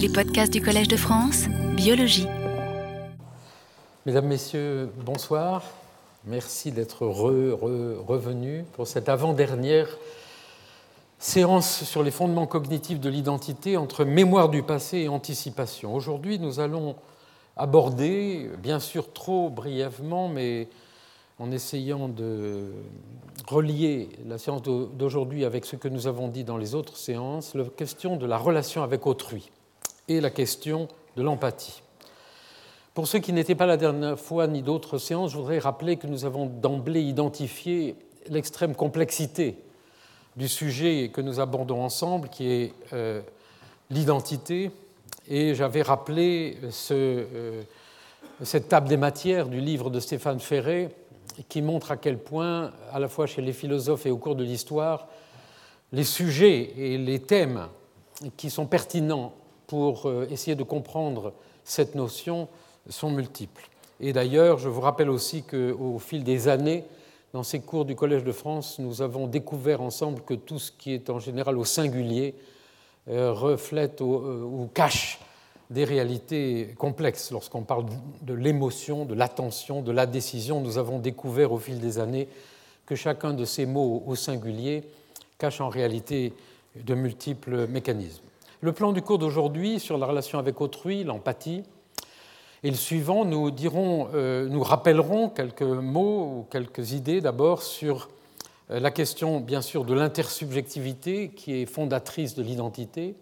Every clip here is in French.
Les podcasts du Collège de France, biologie. Mesdames, Messieurs, bonsoir. Merci d'être revenus pour cette avant-dernière séance sur les fondements cognitifs de l'identité entre mémoire du passé et anticipation. Aujourd'hui, nous allons aborder, bien sûr trop brièvement, mais en essayant de relier la séance d'aujourd'hui avec ce que nous avons dit dans les autres séances, la question de la relation avec autrui et la question de l'empathie. Pour ceux qui n'étaient pas la dernière fois ni d'autres séances, je voudrais rappeler que nous avons d'emblée identifié l'extrême complexité du sujet que nous abordons ensemble, qui est euh, l'identité, et j'avais rappelé euh, cette table des matières du livre de Stéphane Ferré, qui montre à quel point, à la fois chez les philosophes et au cours de l'histoire, les sujets et les thèmes qui sont pertinents pour euh, essayer de comprendre cette notion sont multiples. Et d'ailleurs, je vous rappelle aussi qu'au fil des années, dans ces cours du Collège de France, nous avons découvert ensemble que tout ce qui est en général au singulier euh, reflète euh, ou cache des réalités complexes. Lorsqu'on parle de l'émotion, de l'attention, de la décision, nous avons découvert au fil des années que chacun de ces mots au singulier cache en réalité de multiples mécanismes. Le plan du cours d'aujourd'hui sur la relation avec autrui, l'empathie, et le suivant, nous, euh, nous rappellerons quelques mots ou quelques idées d'abord sur euh, la question, bien sûr, de l'intersubjectivité qui est fondatrice de l'identité.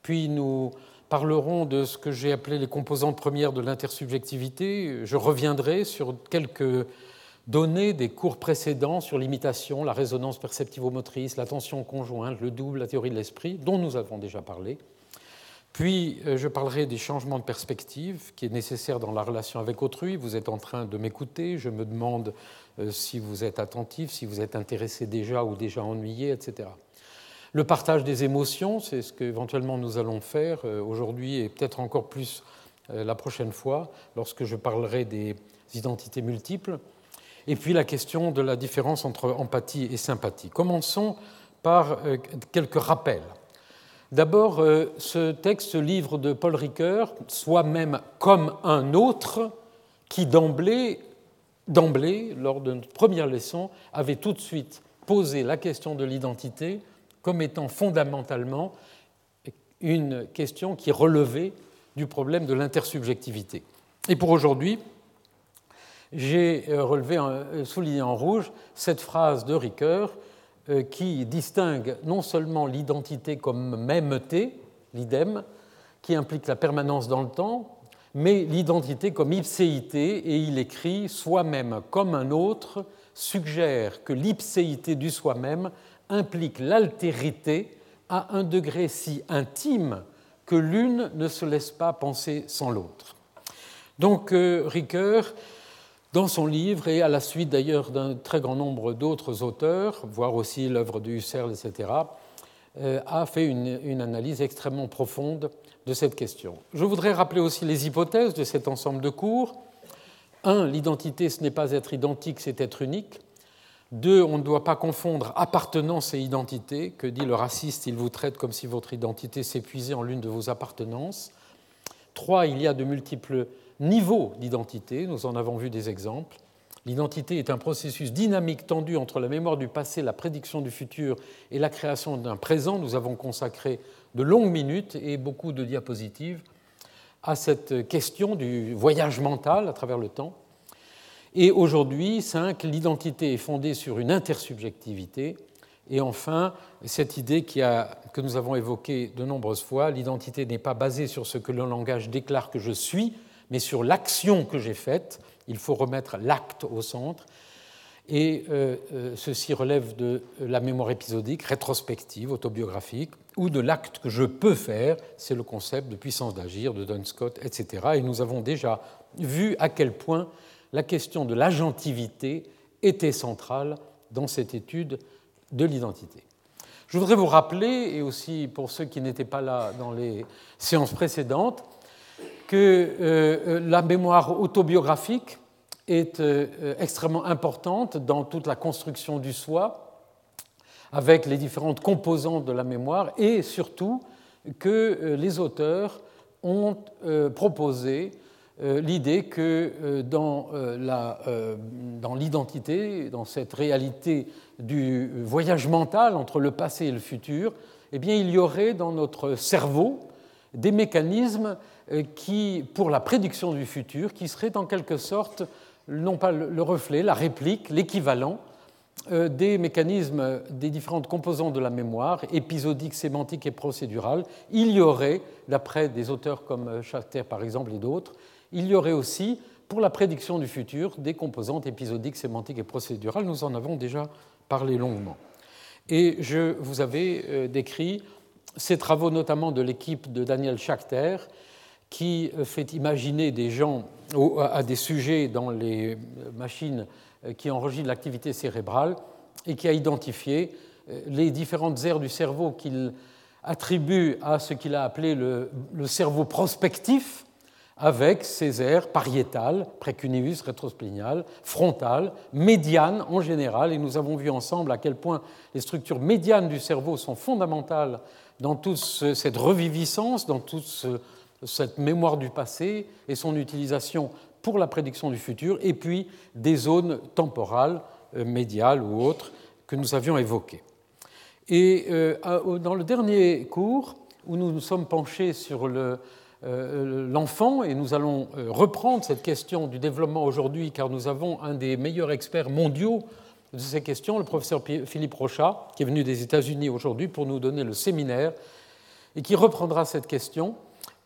Puis nous parlerons de ce que j'ai appelé les composantes premières de l'intersubjectivité. Je reviendrai sur quelques données des cours précédents sur l'imitation, la résonance perceptivo-motrice, l'attention conjointe, le double, la théorie de l'esprit, dont nous avons déjà parlé. Puis euh, je parlerai des changements de perspective qui est nécessaire dans la relation avec autrui. Vous êtes en train de m'écouter, je me demande euh, si vous êtes attentif, si vous êtes intéressé déjà ou déjà ennuyé, etc. Le partage des émotions, c'est ce qu'éventuellement nous allons faire euh, aujourd'hui et peut-être encore plus la prochaine fois lorsque je parlerai des identités multiples. Et puis la question de la différence entre empathie et sympathie. Commençons par euh, quelques rappels. D'abord, ce texte, ce livre de Paul Ricoeur, Soi-même comme un autre, qui d'emblée, lors de notre première leçon, avait tout de suite posé la question de l'identité comme étant fondamentalement une question qui relevait du problème de l'intersubjectivité. Et pour aujourd'hui, j'ai euh, relevé, euh, souligné en rouge cette phrase de Ricoeur euh, qui distingue non seulement l'identité comme mêmeté, l'idem, qui implique la permanence dans le temps, mais l'identité comme ipséité, et il écrit Soi-même comme un autre suggère que l'ipséité du soi-même implique l'altérité à un degré si intime que l'une ne se laisse pas penser sans l'autre. Donc Ricoeur, dans son livre, et à la suite d'ailleurs d'un très grand nombre d'autres auteurs, voire aussi l'œuvre de Husserl, etc., euh, a fait une, une, analyse extrêmement profonde de cette question. Je voudrais rappeler aussi les hypothèses de cet ensemble de cours. Un, l'identité, ce n'est pas être identique, c'est être unique. Deux, on ne doit pas confondre appartenance et identité. Que dit le raciste? Il vous traite comme si votre identité s'épuisait en l'une de vos appartenances. Trois, il y a de multiples niveaux d'identité. Nous en avons vu des exemples. L'identité est un processus dynamique tendu entre la mémoire du passé, la prédiction du futur et la création d'un présent. Nous avons consacré de longues minutes et beaucoup de diapositives à cette question du voyage mental à travers le temps. Et aujourd'hui, cinq, l'identité est fondée sur une intersubjectivité. Et enfin, cette idée qui a, que nous avons évoquée de nombreuses fois, l'identité n'est pas basée sur ce que le langage déclare que je suis, mais sur l'action que j'ai faite. Il faut remettre l'acte au centre. Et euh, euh, ceci relève de la mémoire épisodique, rétrospective, autobiographique, ou de l'acte que je peux faire, c'est le concept de puissance d'agir de Don Scott, etc. Et nous avons déjà vu à quel point la question de l'agentivité était centrale dans cette étude de l'identité. Je voudrais vous rappeler, et aussi pour ceux qui n'étaient pas là dans les séances précédentes, que euh, euh, la mémoire autobiographique est euh, extrêmement importante dans toute la construction du soi, avec les différentes composantes de la mémoire, et surtout que les auteurs ont proposé l'idée que dans l'identité, dans, dans cette réalité du voyage mental entre le passé et le futur, eh bien, il y aurait dans notre cerveau des mécanismes qui, pour la prédiction du futur, qui seraient en quelque sorte non pas le reflet, la réplique, l'équivalent euh, des mécanismes des différentes composantes de la mémoire, épisodique, sémantique et procédurale. Il y aurait, d'après des auteurs comme Schachter par exemple et d'autres, il y aurait aussi, pour la prédiction du futur, des composantes épisodiques, sémantiques et procédurales. Nous en avons déjà parlé longuement. Et je vous avais euh, décrit ces travaux notamment de l'équipe de Daniel Schachter, qui euh, fait imaginer des gens à des sujets dans les machines euh, qui enregistrent l'activité cérébrale et qui a identifié les différentes aires du cerveau qu'il attribue à ce qu'il a appelé le, cerveau prospectif, avec ces aires pariétales, précuneus, rétrospléniales, frontales, médianes en général, et nous avons vu ensemble à quel point les structures médianes du cerveau sont fondamentales dans toute cette reviviscence, dans toute cette mémoire du passé et son utilisation pour la prédiction du futur, et puis des zones temporales, euh, médiales ou autres, que nous avions évoquées. Et euh, dans le dernier cours, où nous nous sommes penchés sur euh, l'enfant, et nous allons reprendre cette question du développement aujourd'hui, car nous avons un des meilleurs experts mondiaux de ces questions, le professeur Philippe Rochat, qui est venu des États-Unis aujourd'hui pour nous donner le séminaire, et qui reprendra cette question.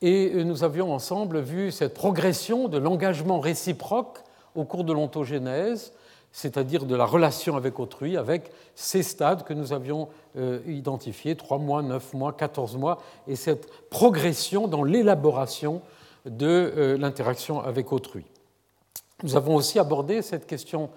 Et euh, nous avions ensemble vu cette progression de l'engagement réciproque au cours de l'ontogénèse, c'est-à-dire de la relation avec autrui, avec ces stades que nous avions euh, identifiés, 3 mois, 9 mois, 14 mois, et cette progression dans l'élaboration de euh, l'interaction avec autrui. Nous avons aussi abordé cette question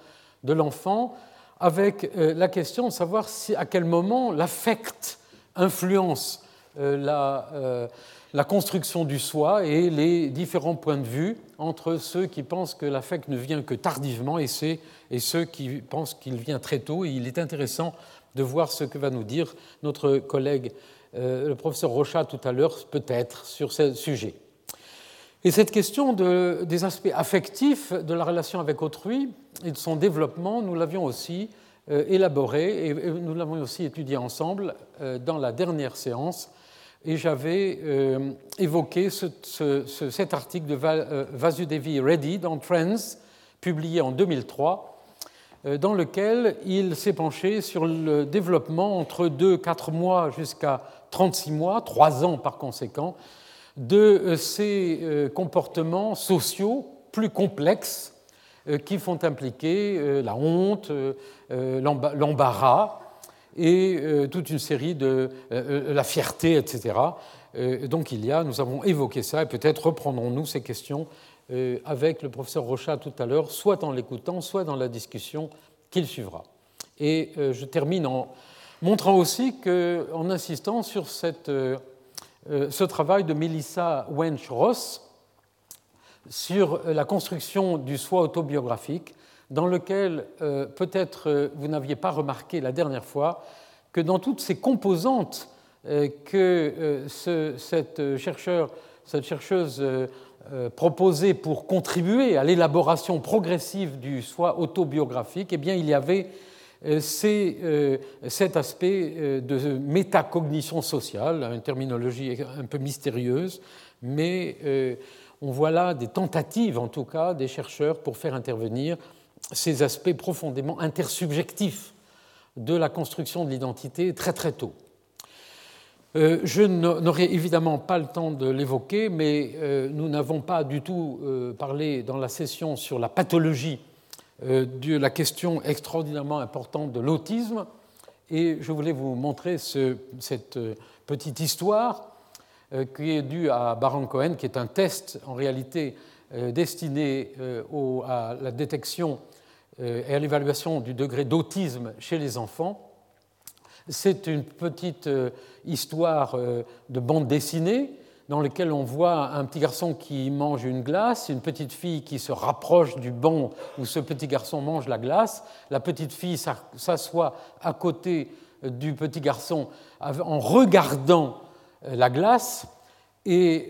de l'enfant avec la question de savoir à quel moment l'affect influence la la construction du soi et les différents points de vue entre ceux qui pensent que l'affect ne vient que tardivement et, ceux qui pensent qu'il vient très tôt. Et il est intéressant de voir ce que va nous dire notre collègue, euh, le professeur Rochat, tout à l'heure, peut-être, sur ce sujet. Et cette question des aspects affectifs de la relation avec autrui et de son développement, nous l'avions aussi euh, élaboré et nous l'avons aussi étudié ensemble euh, dans la dernière séance et j'avais euh, évoqué cet article de euh, Vasudevi Reddy dans Trends, publié en 2003, euh, dans lequel il s'est penché sur le développement entre 2-4 mois jusqu'à 36 mois, 3 ans par conséquent, de ces comportements sociaux plus complexes qui font impliquer la honte, l'embarras, et euh, toute une série de euh, euh, la fierté, etc. donc il y a, nous avons évoqué ça, et peut-être reprendrons-nous ces questions avec le professeur Rochat tout à l'heure, soit en l'écoutant, soit dans la discussion qu'il suivra. Et je termine en montrant aussi que, en insistant sur cette, ce travail de Melissa Wench-Ross sur la construction du soi autobiographique, dans lequel euh, peut-être euh, vous n'aviez pas remarqué la dernière fois que dans toutes ces composantes euh, que cette, chercheur, cette chercheuse proposait pour contribuer à l'élaboration progressive du soi autobiographique, eh bien, il y avait cet aspect de métacognition sociale, une terminologie un peu mystérieuse, mais on voit là des tentatives, en tout cas, des chercheurs pour faire intervenir ces aspects profondément intersubjectifs de la construction de l'identité très très tôt. Euh, je n'aurai évidemment pas le temps de l'évoquer, mais euh, nous n'avons pas du tout euh, parlé dans la session sur la pathologie de la question extraordinairement importante de l'autisme, et je voulais vous montrer cette petite histoire qui est due à Baron Cohen, qui est un test en réalité destiné à la détection et à l'évaluation du degré d'autisme chez les enfants. C'est une petite euh, histoire euh, de bande dessinée dans laquelle on voit un petit garçon qui mange une glace, une petite fille qui se rapproche du banc où ce petit garçon mange la glace. La petite fille s'assoit à côté du petit garçon en regardant la glace. Et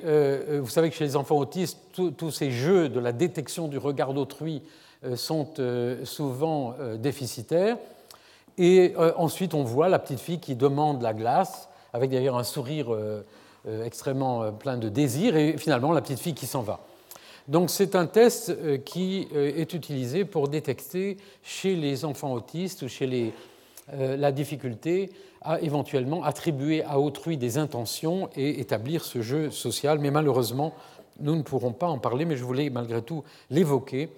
vous savez que chez les enfants autistes, tous ces jeux de la détection du regard d'autrui sont souvent déficitaires. Et ensuite, on voit la petite fille qui demande la glace, avec d'ailleurs un sourire extrêmement plein de désir, et finalement la petite fille qui s'en va. Donc c'est un test euh, qui euh, est utilisé pour détecter chez les enfants autistes ou chez les, euh, la difficulté à éventuellement attribuer à autrui des intentions et établir ce jeu social. Mais malheureusement, nous ne pourrons pas en parler, mais je voulais malgré tout l'évoquer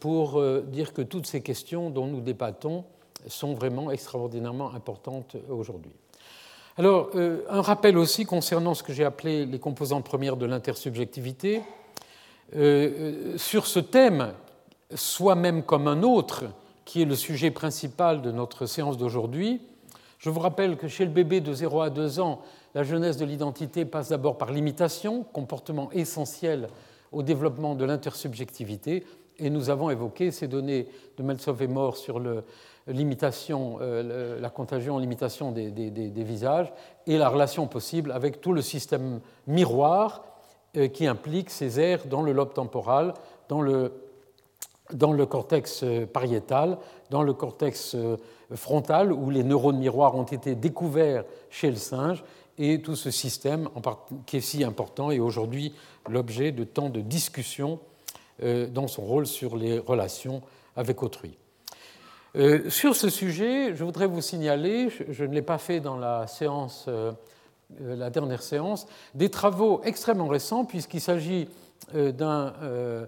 pour dire que toutes ces questions dont nous débattons sont vraiment extraordinairement importantes aujourd'hui. Alors, un rappel aussi concernant ce que j'ai appelé les composantes premières de l'intersubjectivité. Euh, sur ce thème, soi-même comme un autre, qui est le sujet principal de notre séance d'aujourd'hui, je vous rappelle que chez le bébé de 0 à 2 ans, la jeunesse de l'identité passe d'abord par l'imitation, comportement essentiel au développement de l'intersubjectivité, et nous avons évoqué ces données de Melsov et Mort sur l'imitation, euh, la contagion, l'imitation des, visages, et la relation possible avec tout le système miroir euh, qui implique ces aires dans le lobe temporal, dans le, dans le cortex euh, pariétal, dans le cortex frontal, où les neurones miroirs ont été découverts chez le singe, et tout ce système qui est si important. Est aujourd'hui l'objet de tant de discussions dans son rôle sur les relations avec autrui. Sur ce sujet, je voudrais vous signaler, je ne l'ai pas fait dans la séance euh, la dernière séance, des travaux extrêmement récents, puisqu'il s'agit euh, euh,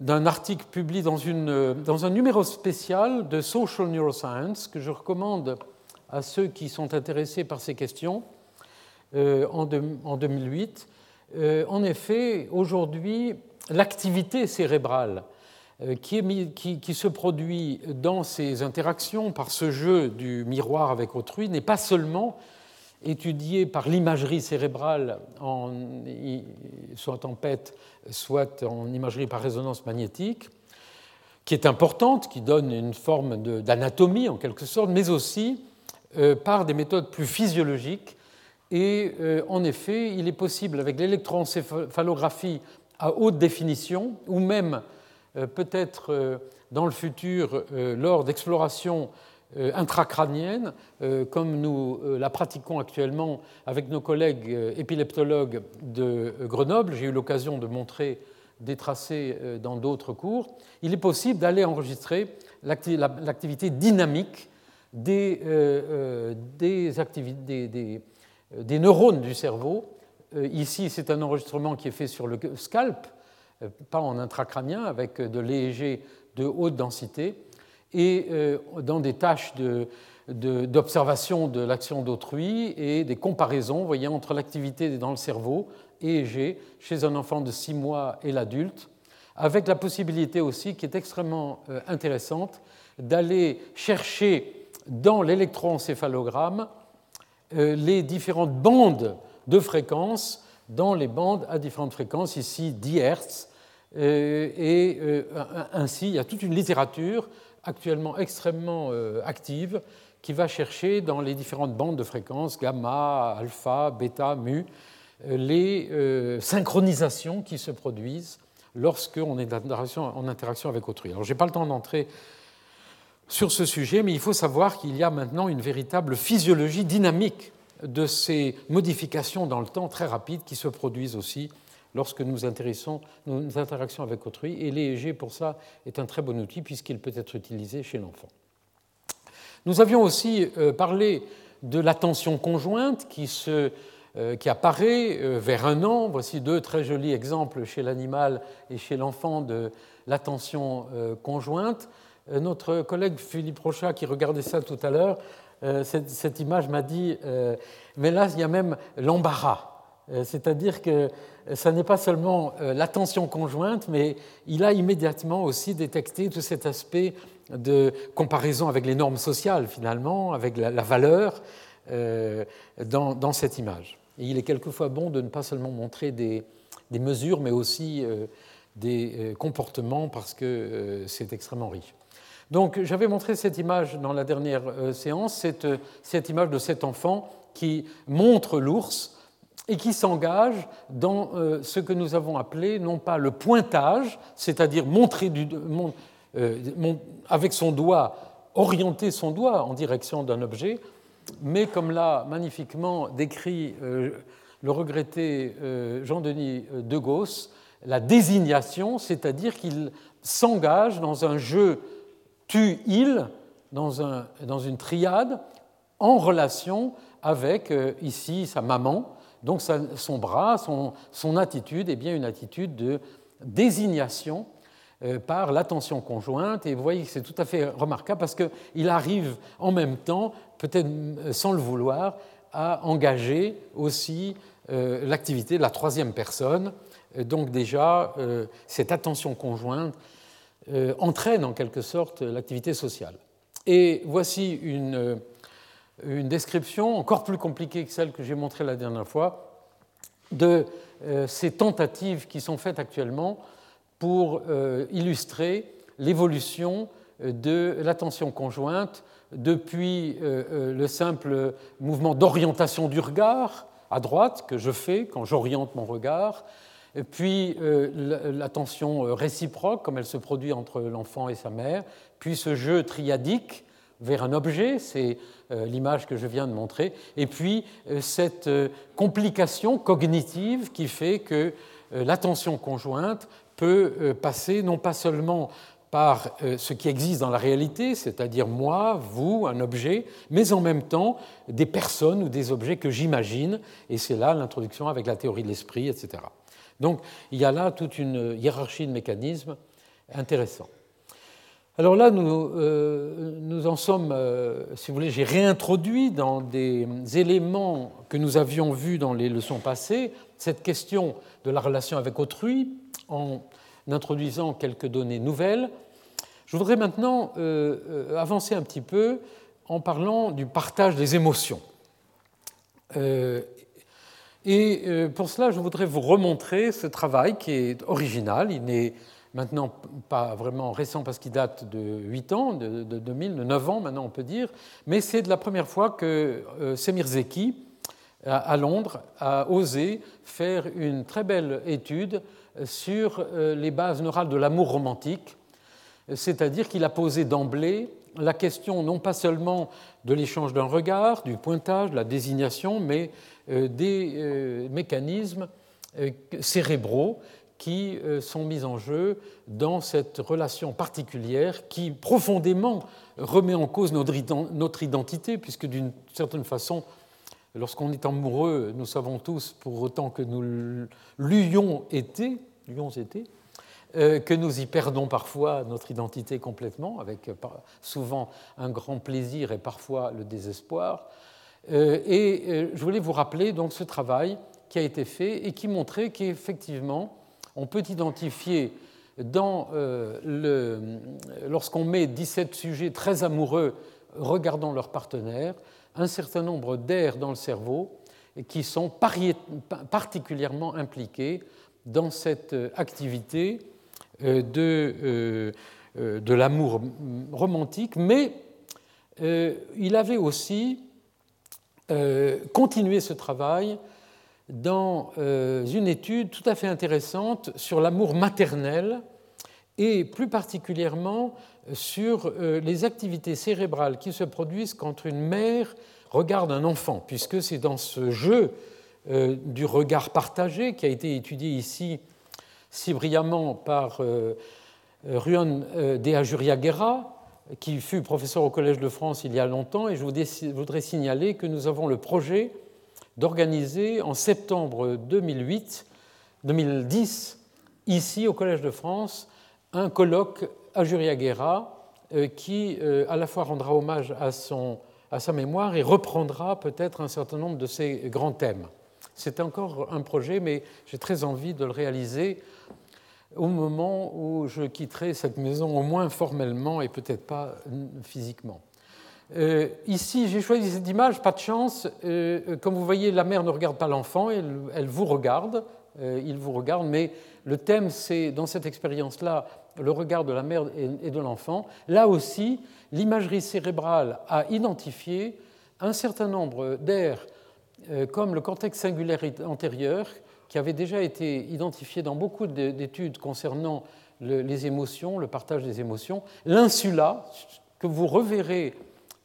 d'un article publié dans, une, dans, un numéro spécial de Social Neuroscience que je recommande à ceux qui sont intéressés par ces questions en, 2008. en effet, aujourd'hui, l'activité cérébrale qui, qui, se produit dans ces interactions par ce jeu du miroir avec autrui n'est pas seulement étudiée par l'imagerie cérébrale, soit en PET, soit en imagerie par résonance magnétique, qui est importante, qui donne une forme d'anatomie en quelque sorte, mais aussi euh, par des méthodes plus physiologiques. Et euh, en effet, il est possible, avec l'électroencéphalographie à haute définition, ou même euh, peut-être dans le futur, lors d'explorations euh, intracrânienne, euh, comme nous euh, la pratiquons actuellement avec nos collègues épileptologues de Grenoble. J'ai eu l'occasion de montrer des tracés dans d'autres cours. Il est possible d'aller enregistrer l'activité dynamique des, des, des, neurones du cerveau. Ici, c'est un enregistrement qui est fait sur le scalp, pas en intracrânien, avec de l'EEG de haute densité. Et euh, dans des tâches d'observation de, l'action d'autrui et des comparaisons entre l'activité dans le cerveau EEG chez un enfant de 6 mois et l'adulte, avec la possibilité aussi, qui est extrêmement euh, intéressante, d'aller chercher dans l'électroencéphalogramme euh, les différentes bandes de fréquences dans les bandes à différentes fréquences, ici 10 Hz. Et ainsi, il y a toute une littérature actuellement extrêmement euh, active qui va chercher dans les différentes bandes de fréquences, gamma, alpha, bêta, mu, euh, les euh, synchronisations qui se produisent lorsqu'on est en interaction avec autrui. Alors, je n'ai pas le temps d'entrer sur ce sujet, mais il faut savoir qu'il y a maintenant une véritable physiologie dynamique de ces modifications dans le temps très rapides qui se produisent aussi lorsque nous intéressons nos interactions avec autrui. Et l'EEG, pour ça, est un très bon outil puisqu'il peut être utilisé chez l'enfant. Nous avions aussi euh, parlé de l'attention conjointe qui, se, euh, qui apparaît euh, vers un an. Voici deux très jolis exemples chez l'animal et chez l'enfant de l'attention conjointe. Notre collègue Philippe Rochat, qui regardait ça tout à l'heure, cette, cette, image m'a dit, mais là, il y a même l'embarras. C'est-à-dire que ce n'est pas seulement euh, l'attention conjointe, mais il a immédiatement aussi détecté tout cet aspect de comparaison avec les normes sociales, finalement, avec la, valeur euh, dans, cette image. Et il est quelquefois bon de ne pas seulement montrer des, mesures, mais aussi euh, des comportements, parce que c'est extrêmement riche. Donc j'avais montré cette image dans la dernière séance, cette, cette image de cet enfant qui montre l'ours et qui s'engage dans euh, ce que nous avons appelé non pas le pointage, c'est-à-dire montrer euh, avec son doigt, orienter son doigt en direction d'un objet, mais comme l'a magnifiquement décrit euh, le regretté Jean-Denis de Gauss, la désignation, c'est-à-dire qu'il s'engage dans un jeu tu-il, dans, un, dans, une triade, en relation avec, ici, sa maman, donc son bras, son, attitude est bien une attitude de désignation euh, par l'attention conjointe. Et vous voyez que c'est tout à fait remarquable parce qu'il arrive en même temps, peut-être euh, sans le vouloir, à engager aussi euh, l'activité de la troisième personne. Donc déjà, cette attention conjointe entraîne en quelque sorte l'activité sociale. Et voici une une description encore plus compliquée que celle que j'ai montrée la dernière fois de euh, ces tentatives qui sont faites actuellement pour euh, illustrer l'évolution de l'attention conjointe depuis euh, le simple mouvement d'orientation du regard à droite que je fais quand j'oriente mon regard, puis l'attention réciproque comme elle se produit entre l'enfant et sa mère, puis ce jeu triadique vers un objet, c'est euh, l'image que je viens de montrer, et puis euh, cette euh, complication cognitive qui fait que l'attention conjointe peut passer non pas seulement par ce qui existe dans la réalité, c'est-à-dire moi, vous, un objet, mais en même temps des personnes ou des objets que j'imagine, et c'est là l'introduction avec la théorie de l'esprit, etc. Donc il y a là toute une hiérarchie de mécanismes intéressants. Alors là, nous, euh, nous en sommes, euh, si vous voulez, j'ai réintroduit dans des éléments que nous avions vus dans les leçons passées cette question de la relation avec autrui en introduisant quelques données nouvelles. Je voudrais maintenant euh, avancer un petit peu en parlant du partage des émotions. Et pour cela, je voudrais vous remontrer ce travail qui est original. Il n'est maintenant pas vraiment récent parce qu'il date de 8 ans, de, 2000, de 9 ans maintenant on peut dire, mais c'est de la première fois que euh, Semir Zeki, à Londres, a osé faire une très belle étude sur euh, les bases neurales de l'amour romantique, c'est-à-dire qu'il a posé d'emblée la question non pas seulement de l'échange d'un regard, du pointage, de la désignation, mais euh, des mécanismes cérébraux qui euh, sont mises en jeu dans cette relation particulière qui profondément remet en cause notre identité, puisque d'une certaine façon, lorsqu'on est amoureux, nous savons tous, pour autant que nous l'ayons été, euh, que nous y perdons parfois notre identité complètement, avec euh, souvent un grand plaisir et parfois le désespoir. et je voulais vous rappeler donc ce travail qui a été fait et qui montrait qu'effectivement, on peut identifier euh, lorsqu'on met 17 sujets très amoureux regardant leur partenaire, un certain nombre d'aires dans le cerveau qui sont particulièrement impliqués dans cette activité euh, de, euh, de l'amour romantique, mais il avait aussi continué ce travail dans euh, une étude tout à fait intéressante sur l'amour maternel et plus particulièrement sur euh, les activités cérébrales qui se produisent quand une mère regarde un enfant, puisque c'est dans ce jeu euh, du regard partagé qui a été étudié ici si brillamment par Ruan de Ajuriaguera, qui fut professeur au Collège de France il y a longtemps, et je voudrais signaler que nous avons le projet d'organiser en septembre 2008, 2010, ici au Collège de France, un colloque euh, qui euh, à la fois rendra hommage à, à sa mémoire et reprendra peut-être un certain nombre de ses grands thèmes. C'est encore un projet, mais j'ai très envie de le réaliser au moment où je quitterai cette maison, au moins formellement et peut-être pas physiquement. Euh, ici, j'ai choisi cette image, pas de chance. Euh, euh, comme vous voyez, la mère ne regarde pas l'enfant, elle, vous regarde, il vous regarde, mais le thème, c'est dans cette expérience-là, le regard de la mère et, de l'enfant. Là aussi, l'imagerie cérébrale a identifié un certain nombre d'aires comme le cortex singulaire antérieur, qui avait déjà été identifié dans beaucoup d'études concernant les émotions, le partage des émotions, l'insula, que vous reverrez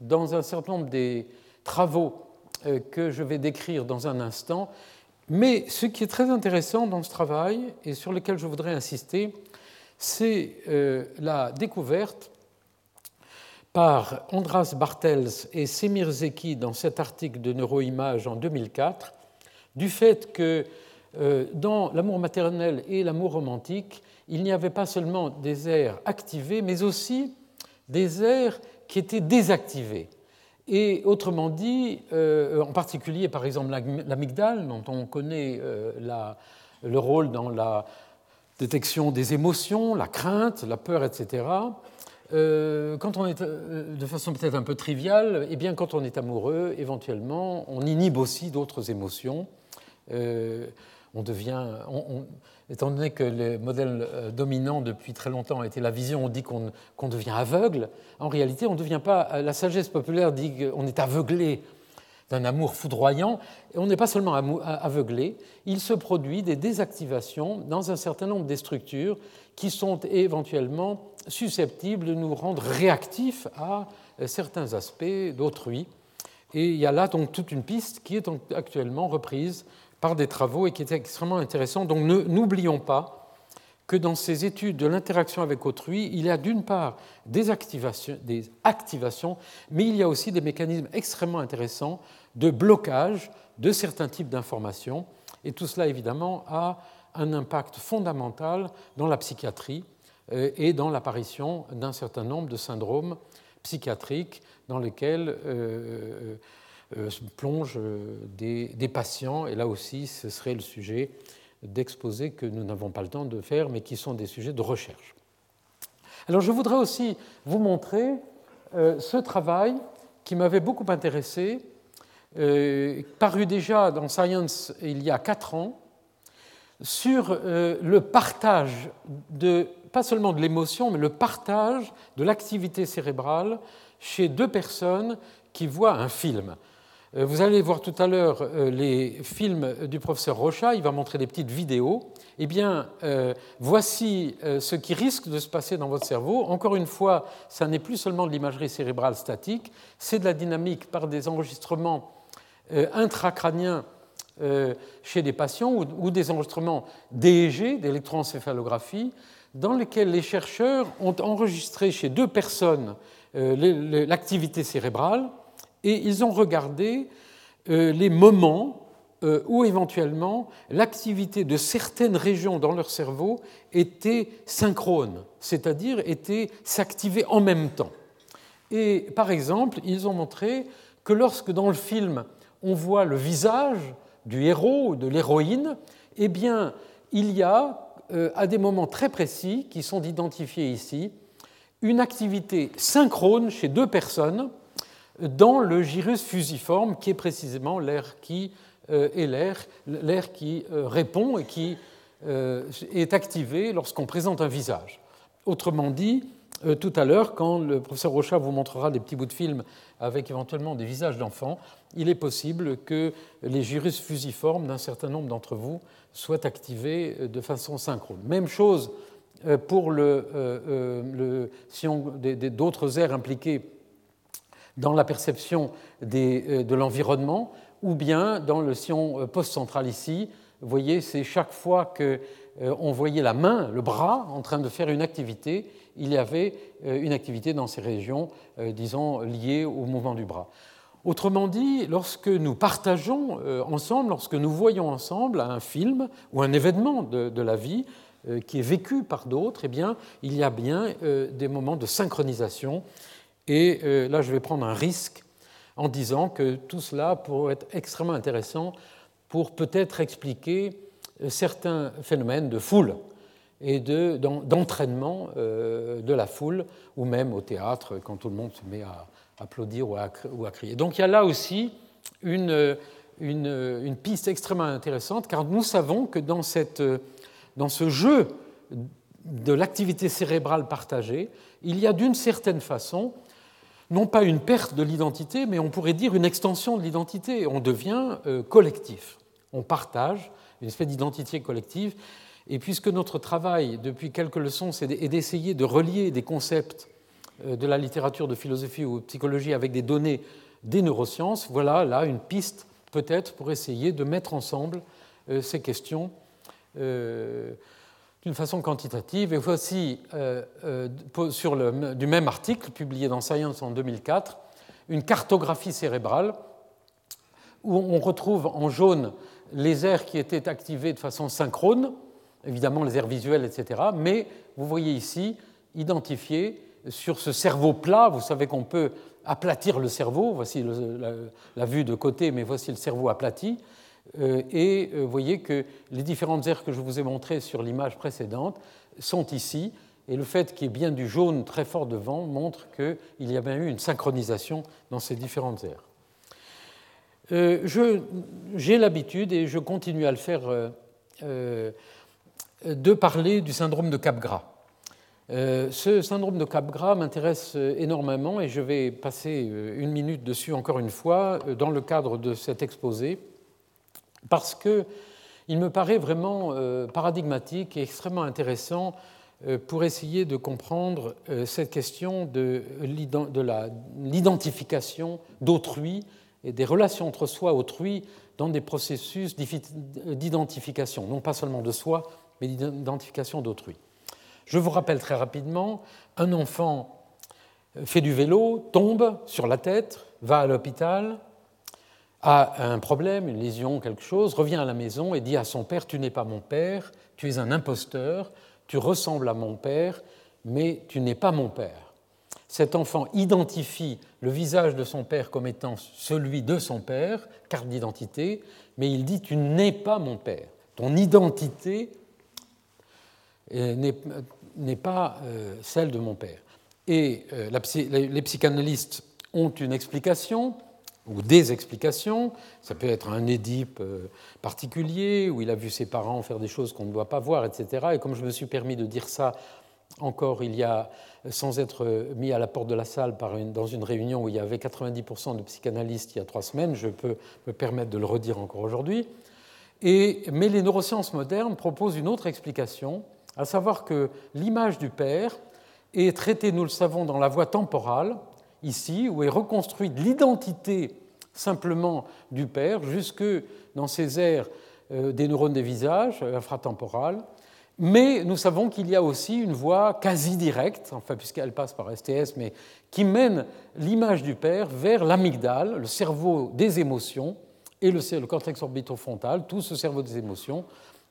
dans un certain nombre des travaux euh, que je vais décrire dans un instant. Mais ce qui est très intéressant dans ce travail et sur lequel je voudrais insister, c'est euh, la découverte par Andras Bartels et Semir Zeki dans cet article de Neuroimage en 2004 du fait que euh, dans l'amour maternel et l'amour romantique, il n'y avait pas seulement des aires activées, mais aussi des aires qui étaient désactivées. Et autrement dit, euh, en particulier par exemple l'amygdale, dont on connaît euh, le rôle dans la détection des émotions, la crainte, la peur, etc. Euh, quand on est, de façon peut-être un peu triviale, eh bien quand on est amoureux, éventuellement, on inhibe aussi d'autres émotions. on devient, étant donné que le modèle euh, dominant depuis très longtemps a été la vision, on dit qu'on devient aveugle. En réalité, on devient pas. Euh, la sagesse populaire dit qu'on est aveuglé d'un amour foudroyant, on n'est pas seulement aveuglé, il se produit des désactivations dans un certain nombre des structures qui sont éventuellement susceptibles de nous rendre réactifs à euh, certains aspects d'autrui. Et il y a là donc toute une piste qui est actuellement reprise par des travaux et qui est extrêmement intéressant. Donc n'oublions pas que dans ces études de l'interaction avec autrui, il y a d'une part des activations, des activations, mais il y a aussi des mécanismes extrêmement intéressants de blocage de certains types d'informations. Et tout cela, évidemment, a un impact fondamental dans la psychiatrie euh, et dans l'apparition d'un certain nombre de syndromes psychiatriques dans lesquels euh, euh, euh, des, patients, et là aussi ce serait le sujet d'exposer que nous n'avons pas le temps de faire, mais qui sont des sujets de recherche. Alors je voudrais aussi vous montrer ce travail qui m'avait beaucoup intéressé, paru déjà dans Science il y a quatre ans, sur le partage de, pas seulement de l'émotion, mais le partage de l'activité cérébrale chez deux personnes qui voient un film. Euh, vous allez voir tout à l'heure euh, les films du professeur Rocha, il va montrer des petites vidéos. Eh bien, euh, voici ce qui risque de se passer dans votre cerveau. Encore une fois, ça n'est plus seulement de l'imagerie cérébrale statique, c'est de la dynamique par des enregistrements intracrâniens chez des patients ou des enregistrements DEG, d'électroencéphalographie, dans lesquels les chercheurs ont enregistré chez deux personnes l'activité cérébrale et ils ont regardé euh, les moments euh, où éventuellement l'activité de certaines régions dans leur cerveau était synchrone, c'est-à-dire était s'activait en même temps. Et par exemple, ils ont montré que lorsque dans le film on voit le visage du héros ou de l'héroïne, eh bien, il y a, euh, à des moments très précis, qui sont identifiés ici, une activité synchrone chez deux personnes dans le gyrus fusiforme, qui est précisément l'air qui euh, est l'air, qui euh, répond et qui est activé lorsqu'on présente un visage. Autrement dit, tout à l'heure, quand le professeur Rocha vous montrera des petits bouts de film avec éventuellement des visages d'enfants, il est possible que les gyrus fusiformes d'un certain nombre d'entre vous soient activés de façon synchrone. Même chose pour le, si d'autres aires impliqués dans la perception euh, de l'environnement ou bien dans le sillon euh, post-central ici. Vous voyez, c'est chaque fois qu'on euh, voyait la main, le bras en train de faire une activité, il y avait une activité dans ces régions, disons, liées au mouvement du bras. Autrement dit, lorsque nous partageons ensemble, lorsque nous voyons ensemble un film ou un événement de, la vie qui est vécu par d'autres, eh bien, il y a bien des moments de synchronisation et euh, là, je vais prendre un risque en disant que tout cela pourrait être extrêmement intéressant pour peut-être expliquer euh, certains phénomènes de foule et d'entraînement euh, de la foule, ou même au théâtre, quand tout le monde se met à applaudir ou à, crier. Donc il y a là aussi une, une, piste extrêmement intéressante, car nous savons que dans, cette, dans ce jeu de l'activité cérébrale partagée, il y a d'une certaine façon non pas une perte de l'identité, mais on pourrait dire une extension de l'identité. On devient euh, collectif. On partage une espèce d'identité collective. Et puisque notre travail, depuis quelques leçons, est d'essayer de relier des concepts euh, de la littérature de philosophie ou de psychologie avec des données des neurosciences, voilà là une piste peut-être pour essayer de mettre ensemble euh, ces questions d'une façon quantitative. Et voici, euh, euh, sur du même article publié dans Science en 2004, une cartographie cérébrale où on retrouve en jaune les aires qui étaient activées de façon synchrone, évidemment les aires visuelles, etc. Mais vous voyez ici, identifié sur ce cerveau plat, vous savez qu'on peut aplatir le cerveau, voici la, vue de côté, mais voici le cerveau aplati, euh, et euh, vous voyez que les différentes aires que je vous ai montrées sur l'image précédente sont ici. Et le fait qu'il y ait bien du jaune très fort devant montre qu'il y a bien eu une synchronisation dans ces différentes aires. Euh, j'ai l'habitude, et je continue à le faire, de parler du syndrome de Capgras. ce syndrome de Capgras m'intéresse énormément et je vais passer une minute dessus encore une fois dans le cadre de cet exposé parce qu'il me paraît vraiment euh, paradigmatique et extrêmement intéressant euh, pour essayer de comprendre euh, cette question de l'identification d'autrui et des relations entre soi et autrui dans des processus d'identification, non pas seulement de soi, mais d'identification d'autrui. Je vous rappelle très rapidement, un enfant fait du vélo, tombe sur la tête, va à l'hôpital, a un problème, une lésion, quelque chose, revient à la maison et dit à son père, tu n'es pas mon père, tu es un imposteur, tu ressembles à mon père, mais tu n'es pas mon père. Cet enfant identifie le visage de son père comme étant celui de son père, carte d'identité, mais il dit, tu n'es pas mon père. Ton identité n'est pas euh, celle de mon père. Et euh, les psychanalystes ont une explication, ou des explications. Ça peut être un Édipe euh, particulier, où il a vu ses parents faire des choses qu'on ne doit pas voir, etc. Et comme je me suis permis de dire ça encore il y a, sans être mis à la porte de la salle dans une réunion où il y avait 90% de psychanalystes il y a trois semaines, je peux me permettre de le redire encore aujourd'hui. mais les neurosciences modernes proposent une autre explication, à savoir que l'image du père est traitée, nous le savons, dans la voie temporale, ici, où est reconstruite l'identité simplement du père, jusque dans ces aires euh, des neurones des visages infratemporales. Mais nous savons qu'il y a aussi une voie quasi directe, enfin puisqu'elle passe par STS, mais qui mène l'image du père vers l'amygdale, le cerveau des émotions, et le, cortex orbitofrontal, tout ce cerveau des émotions.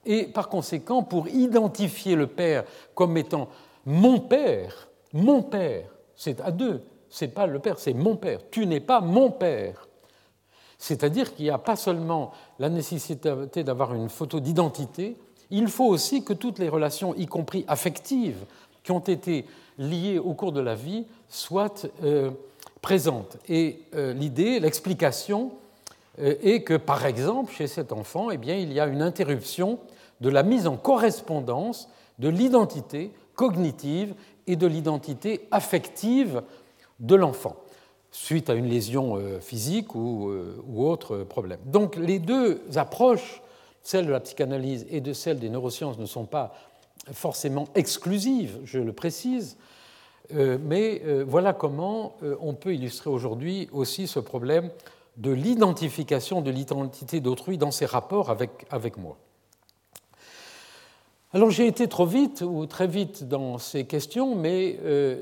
Et par conséquent, pour identifier le père comme étant mon père, mon père, c'est à deux, c'est pas le père, c'est mon père. Tu n'es pas mon père. C'est-à-dire qu'il n'y a pas seulement la nécessité d'avoir une photo d'identité, il faut aussi que toutes les relations, y compris affectives, qui ont été liées au cours de la vie, soient euh, présentes. Et euh, l'idée, l'explication euh, est que, par exemple, chez cet enfant, eh il y a une interruption de la mise en correspondance de l'identité cognitive et de l'identité affective de l'enfant, suite à une lésion physique ou, ou, autre problème. Donc les deux approches, celle de la psychanalyse et de celle des neurosciences, ne sont pas forcément exclusives, je le précise, euh, mais voilà comment on peut illustrer aujourd'hui aussi ce problème de l'identification de l'identité d'autrui dans ses rapports avec, moi. Alors j'ai été trop vite ou très vite dans ces questions, mais euh,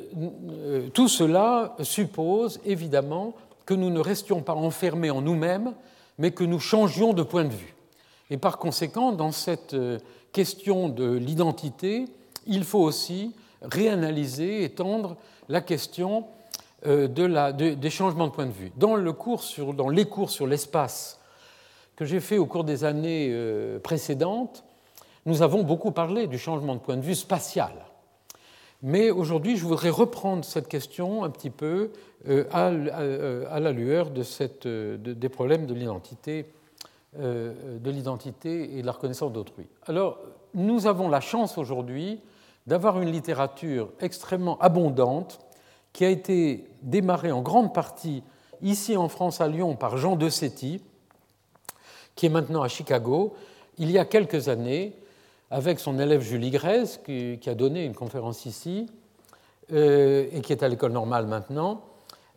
euh, tout cela suppose évidemment que nous ne restions pas enfermés en nous-mêmes, mais que nous changions de point de vue. Et par conséquent, dans cette euh, question de l'identité, il faut aussi réanalyser, étendre la question la, des changements de point de vue. Dans, les cours sur l'espace que j'ai fait au cours des années précédentes, nous avons beaucoup parlé du changement de point de vue spatial. Mais aujourd'hui, je voudrais reprendre cette question un petit peu euh, euh, à, la lueur des problèmes de l'identité, euh, de l'identité et de la reconnaissance d'autrui. Alors, nous avons la chance aujourd'hui d'avoir une littérature extrêmement abondante qui a été démarré en grande partie ici en France à Lyon par Jean de Setti, qui est maintenant à Chicago, il y a quelques années, avec son élève Julie Grèze, qui, a donné une conférence ici, euh, et qui est à l'école normale maintenant,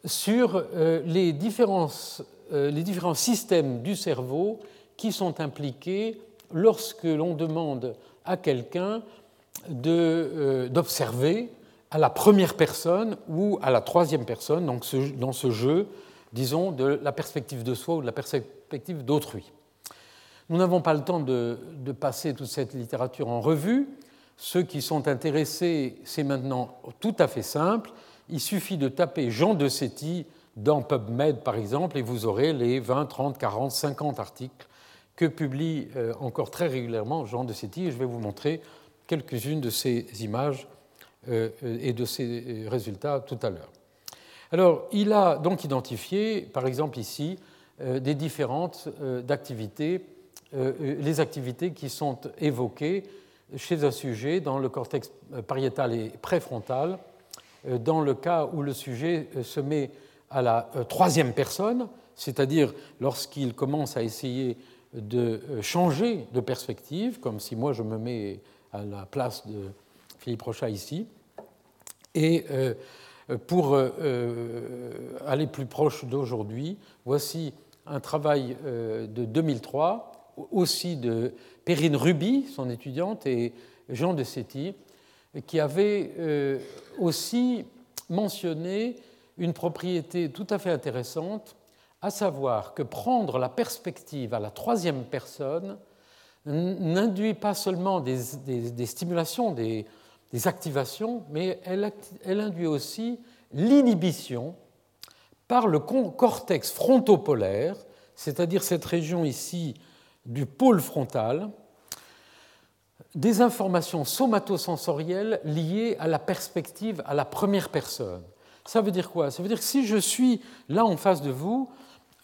sur euh, les, euh, les différents systèmes du cerveau qui sont impliqués lorsque l'on demande à quelqu'un d'observer à la première personne ou à la troisième personne, donc dans ce jeu, disons, de la perspective de soi ou de la perspective d'autrui. Nous n'avons pas le temps de, passer toute cette littérature en revue. Ceux qui sont intéressés, c'est maintenant tout à fait simple. Il suffit de taper Jean de Setti dans PubMed, par exemple, et vous aurez les 20, 30, 40, 50 articles que publie euh, encore très régulièrement Jean de Setti. Et je vais vous montrer quelques-unes de ces images euh, et de ces résultats tout à l'heure. Alors, il a donc identifié, par exemple ici, euh, des différentes activités euh, les activités qui sont évoquées chez un sujet dans le cortex pariétal et préfrontal, euh, dans le cas où le sujet euh, se met à la troisième personne, c'est-à-dire lorsqu'il commence à essayer de changer de perspective, comme si moi je me mets à la place de Philippe Rochat ici. Et pour aller plus proche d'aujourd'hui, voici un travail de 2003 aussi de Perrine Ruby, son étudiante, et Jean de Setti, qui avaient euh, aussi mentionné une propriété tout à fait intéressante, à savoir que prendre la perspective à la troisième personne n'induit pas seulement des, stimulations, des, activations, mais elle, elle induit aussi l'inhibition par le cortex frontopolaire, c'est-à-dire cette région ici du pôle frontal des informations somatosensorielles liées à la perspective à la première personne. Ça veut dire quoi? Ça veut dire que si je suis là en face de vous,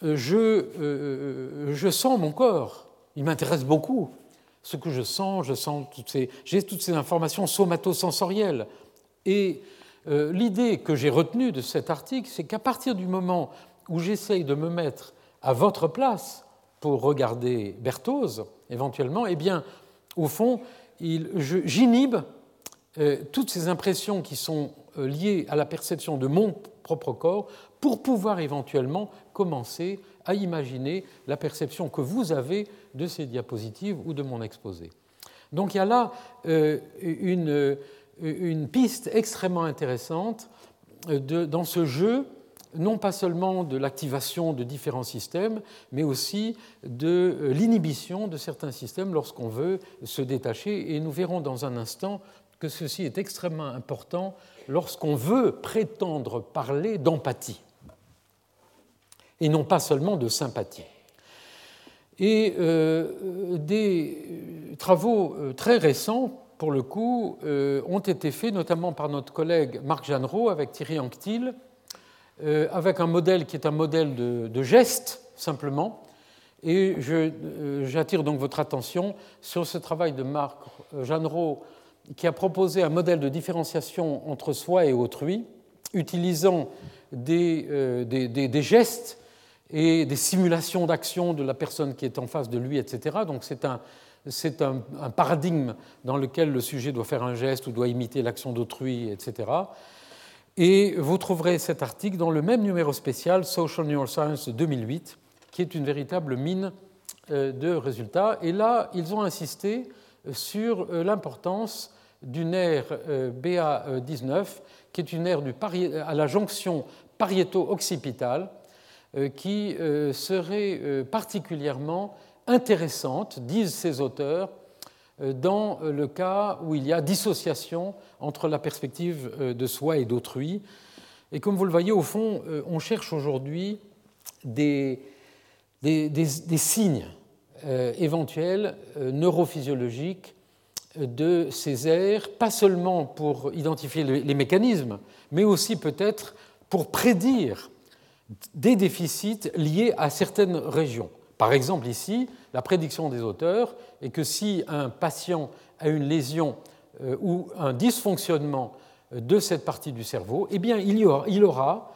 euh, je, euh, je sens mon corps. Il m'intéresse beaucoup. Ce que je sens, je sens toutes ces, j'ai toutes ces informations somatosensorielles. Et euh, l'idée que j'ai retenue de cet article, c'est qu'à partir du moment où j'essaye de me mettre à votre place, pour regarder Berthoz, éventuellement, eh bien, au fond, j'inhibe euh, toutes ces impressions qui sont euh, liées à la perception de mon propre corps pour pouvoir éventuellement commencer à imaginer la perception que vous avez de ces diapositives ou de mon exposé. Donc il y a là euh, une, une, piste extrêmement intéressante de, dans ce jeu non pas seulement de l'activation de différents systèmes, mais aussi de euh, l'inhibition de certains systèmes lorsqu'on veut se détacher. Et nous verrons dans un instant que ceci est extrêmement important lorsqu'on veut prétendre parler d'empathie, et non pas seulement de sympathie. Et euh, des travaux euh, très récents, pour le coup, ont été faits notamment par notre collègue Marc Jeannereau avec Thierry Anctil, euh, avec un modèle qui est un modèle de, geste, simplement. Et euh, j'attire donc votre attention sur ce travail de Marc Jeannereau qui a proposé un modèle de différenciation entre soi et autrui, utilisant des, euh, des, gestes et des simulations d'action de la personne qui est en face de lui, etc. Donc c'est un, paradigme dans lequel le sujet doit faire un geste ou doit imiter l'action d'autrui, etc. Et vous trouverez cet article dans le même numéro spécial Social Neuroscience de 2008, qui est une véritable mine euh, de résultats. Et là, ils ont insisté sur euh, l'importance d'une aire euh, BA19, qui est une aire du à la jonction pariéto-occipitale, qui serait particulièrement intéressante, disent ces auteurs, euh, dans le cas où il y a dissociation entre la perspective euh, de soi et d'autrui. Et comme vous le voyez, au fond, euh, on cherche aujourd'hui des, signes éventuels neurophysiologiques de ces aires, pas seulement pour identifier les mécanismes, mais aussi peut-être pour prédire des déficits liés à certaines régions. Par exemple, ici, la prédiction des auteurs est que si un patient a une lésion euh, ou un dysfonctionnement de cette partie du cerveau, eh bien, il y aura, il aura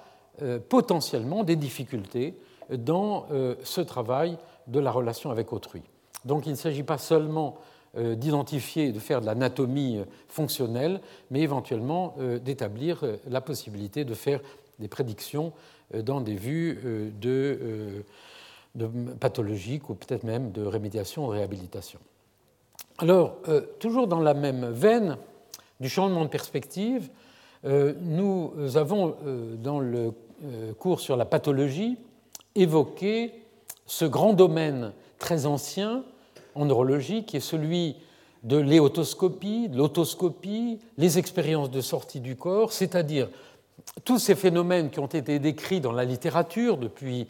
potentiellement des difficultés dans ce travail de la relation avec autrui. Donc il ne s'agit pas seulement d'identifier, de faire de l'anatomie fonctionnelle, mais éventuellement d'établir la possibilité de faire des prédictions dans des vues de de pathologique ou peut-être même de rémédiation ou réhabilitation. Alors, euh, toujours dans la même veine du changement de perspective, euh, nous avons, euh, dans le cours sur la pathologie, évoqué ce grand domaine très ancien en neurologie qui est celui de l'éotoscopie, l'autoscopie, les expériences de sortie du corps, c'est-à-dire tous ces phénomènes qui ont été décrits dans la littérature depuis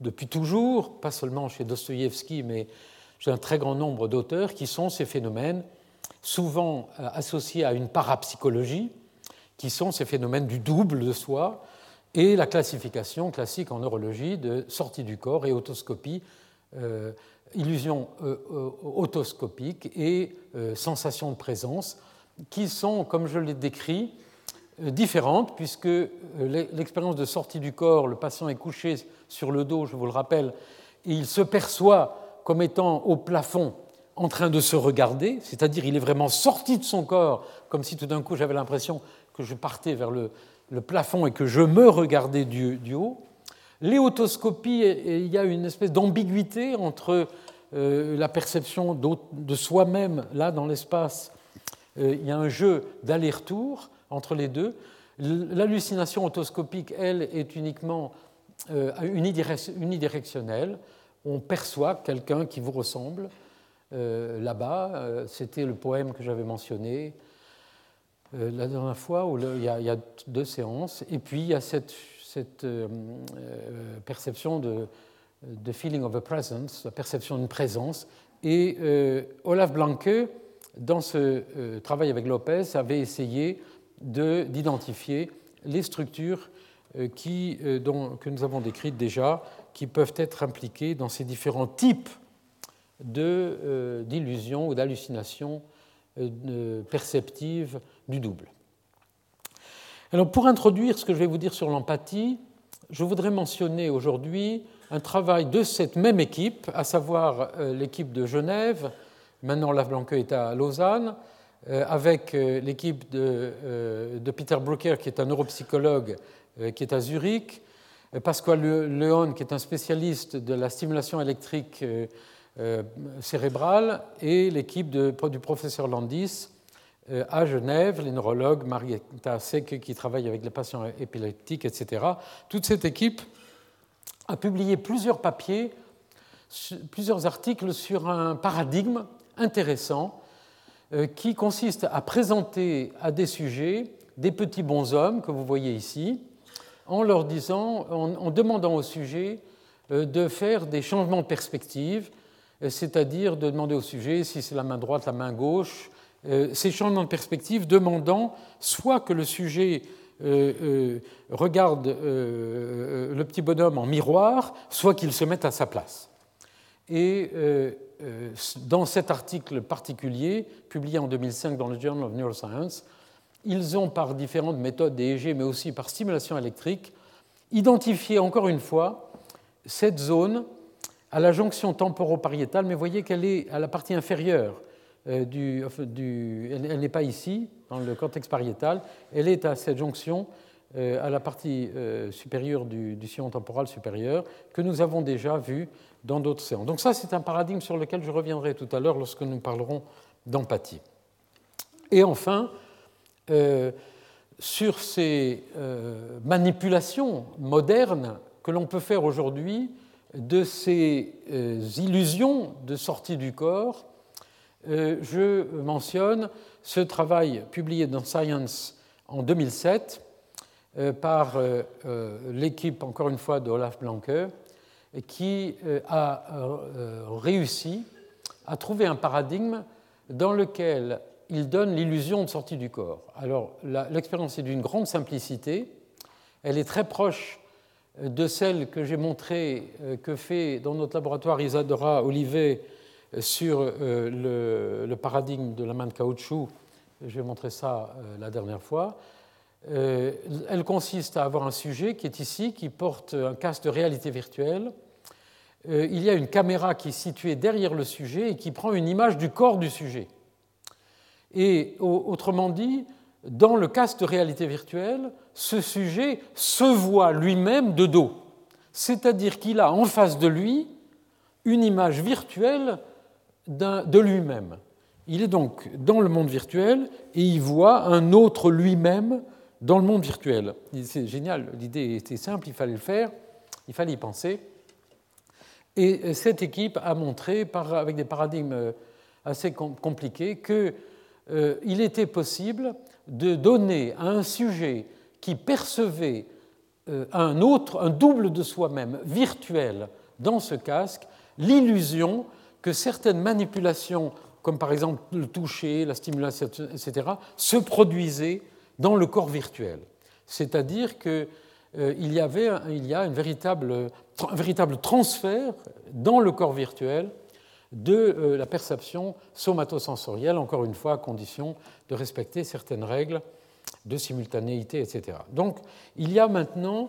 depuis toujours, pas seulement chez Dostoïevski, mais chez un très grand nombre d'auteurs, qui sont ces phénomènes souvent euh, associés à une parapsychologie, qui sont ces phénomènes du double de soi, et la classification classique en neurologie de sortie du corps et autoscopie, euh, illusion euh, autoscopique et sensation de présence, qui sont, comme je l'ai décrit, euh, différente, puisque euh, l'expérience de sortie du corps, le patient est couché sur le dos, je vous le rappelle, et il se perçoit comme étant au plafond en train de se regarder, c'est-à-dire il est vraiment sorti de son corps, comme si tout d'un coup j'avais l'impression que je partais vers le, plafond et que je me regardais du, haut. L'éotoscopie, il y a une espèce d'ambiguïté entre euh, la perception de soi-même, là dans l'espace, il y a un jeu d'aller-retour, entre les deux. L'hallucination autoscopique, elle, est uniquement euh, unidirectionnelle. On perçoit quelqu'un qui vous ressemble. Euh, là-bas, euh, c'était le poème que j'avais mentionné la dernière fois, où il y, a, deux séances. Et puis, il y a cette, perception de, de, feeling of a presence, la perception d'une présence. Et Olaf Blanke, dans ce travail avec Lopez, avait essayé d'identifier les structures euh, qui, euh, dont, que nous avons décrites déjà, qui peuvent être impliquées dans ces différents types euh, d'illusions ou d'hallucinations perceptives du double. Alors pour introduire ce que je vais vous dire sur l'empathie, je voudrais mentionner aujourd'hui un travail de cette même équipe, à savoir l'équipe de Genève, maintenant Olaf Blanque est à Lausanne, euh, avec euh, l'équipe euh, de, Peter Brooker, qui est un neuropsychologue qui est à Zurich, Pasquale Leon, qui est un spécialiste de la stimulation électrique cérébrale, et l'équipe du professeur Landis à Genève, les neurologues, Marietta Seke, qui travaille avec les patients épileptiques, etc. Toute cette équipe a publié plusieurs papiers, plusieurs articles sur un paradigme intéressant euh, qui consiste à présenter à des sujets des petits bonshommes que vous voyez ici, en leur disant, en, demandant aux sujets euh, de faire des changements de perspective, euh, c'est-à-dire de demander au sujet si c'est la main droite, la main gauche, ces changements de perspective demandant soit que le sujet regarde le petit bonhomme en miroir, soit qu'il se mette à sa place. Et euh, dans cet article particulier, publié en 2005 dans le Journal of Neuroscience, ils ont, par différentes méthodes d'EEG, mais aussi par stimulation électrique, identifié encore une fois cette zone à la jonction temporopariétale, mais voyez qu'elle est à la partie inférieure euh, du elle, n'est pas ici, dans le cortex pariétal, elle est à cette jonction euh, à la partie supérieure du, sillon temporal supérieur que nous avons déjà vu dans d'autres séances. Donc ça, c'est un paradigme sur lequel je reviendrai tout à l'heure lorsque nous parlerons d'empathie. Et enfin, euh, sur ces euh, manipulations modernes que l'on peut faire aujourd'hui de ces euh, illusions de sortie du corps, je mentionne ce travail publié dans Science en 2007 par l'équipe, encore une fois, de Olaf Blanke, qui euh, a euh, réussi à trouver un paradigme dans lequel il donne l'illusion de sortie du corps. Alors l'expérience est d'une grande simplicité, elle est très proche de celle que j'ai montrée, euh, que fait dans notre laboratoire Isadora Olivet sur le, paradigme de la main de caoutchouc. J'ai montré ça la dernière fois. elle consiste à avoir un sujet qui est ici, qui porte un casque de réalité virtuelle. il y a une caméra qui est située derrière le sujet et qui prend une image du corps du sujet. Et autrement dit, dans le casque de réalité virtuelle, ce sujet se voit lui-même de dos. C'est-à-dire qu'il a en face de lui une image virtuelle de lui-même. Il est donc dans le monde virtuel et il voit un autre lui-même dans le monde virtuel. C'est génial, l'idée était simple, il fallait le faire, il fallait y penser. Et cette équipe a montré, avec des paradigmes assez compliqués, qu'il euh, était possible de donner à un sujet qui percevait euh, un autre, un double de soi-même virtuel dans ce casque, l'illusion que certaines manipulations, comme par exemple le toucher, la stimulation, etc., se produisaient dans le corps virtuel. C'est-à-dire qu'il euh, y avait a une un véritable transfert dans le corps virtuel de euh, la perception somatosensorielle, encore une fois, à condition de respecter certaines règles de simultanéité, etc. Donc, il y a maintenant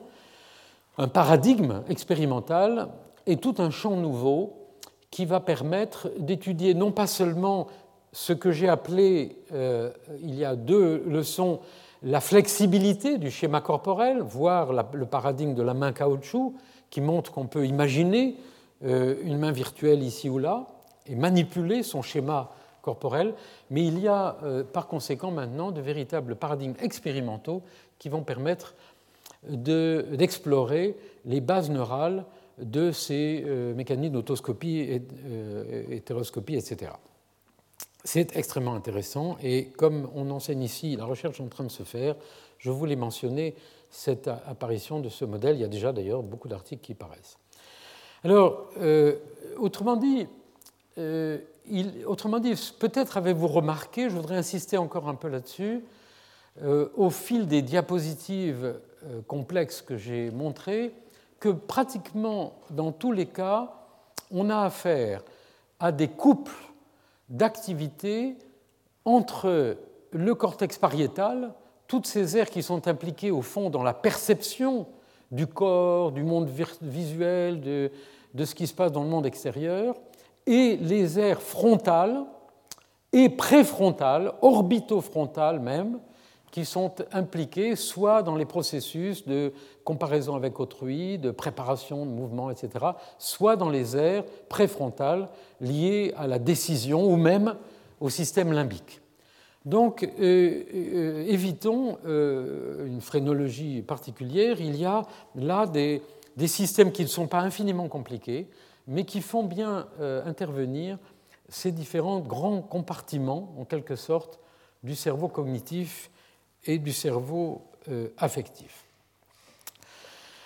un paradigme expérimental et tout un champ nouveau qui va permettre d'étudier non pas seulement ce que j'ai appelé, euh, il y a deux leçons, la flexibilité du schéma corporel, voire le paradigme de la main caoutchouc, qui montre qu'on peut imaginer euh, une main virtuelle ici ou là et manipuler son schéma corporel, mais il y a euh, par conséquent maintenant de véritables paradigmes expérimentaux qui vont permettre d'explorer les bases neurales de ces euh, mécanismes d'autoscopie, euh, hétéroscopie, etc. C'est extrêmement intéressant et comme on enseigne ici, la recherche en train de se faire, je voulais mentionner cette apparition de ce modèle. Il y a déjà d'ailleurs beaucoup d'articles qui paraissent. Alors, autrement dit, autrement dit, peut-être avez-vous remarqué, je voudrais insister encore un peu là-dessus, euh, au fil des diapositives euh, complexes que j'ai montrées, que pratiquement dans tous les cas, on a affaire à des couples d'activités entre le cortex pariétal, toutes ces aires qui sont impliquées au fond dans la perception du corps, du monde visuel, de, de ce qui se passe dans le monde extérieur, et les aires frontales et préfrontales, orbitofrontales même, qui sont impliquées soit dans les processus de comparaison avec autrui, de préparation de mouvements, etc., soit dans les aires préfrontales liées à la décision ou même au système limbique. Donc, euh, euh, évitons euh, une phrénologie particulière. Il y a là des systèmes qui ne sont pas infiniment compliqués, mais qui font bien intervenir ces différents grands compartiments, en quelque sorte, du cerveau cognitif et du cerveau euh, affectif.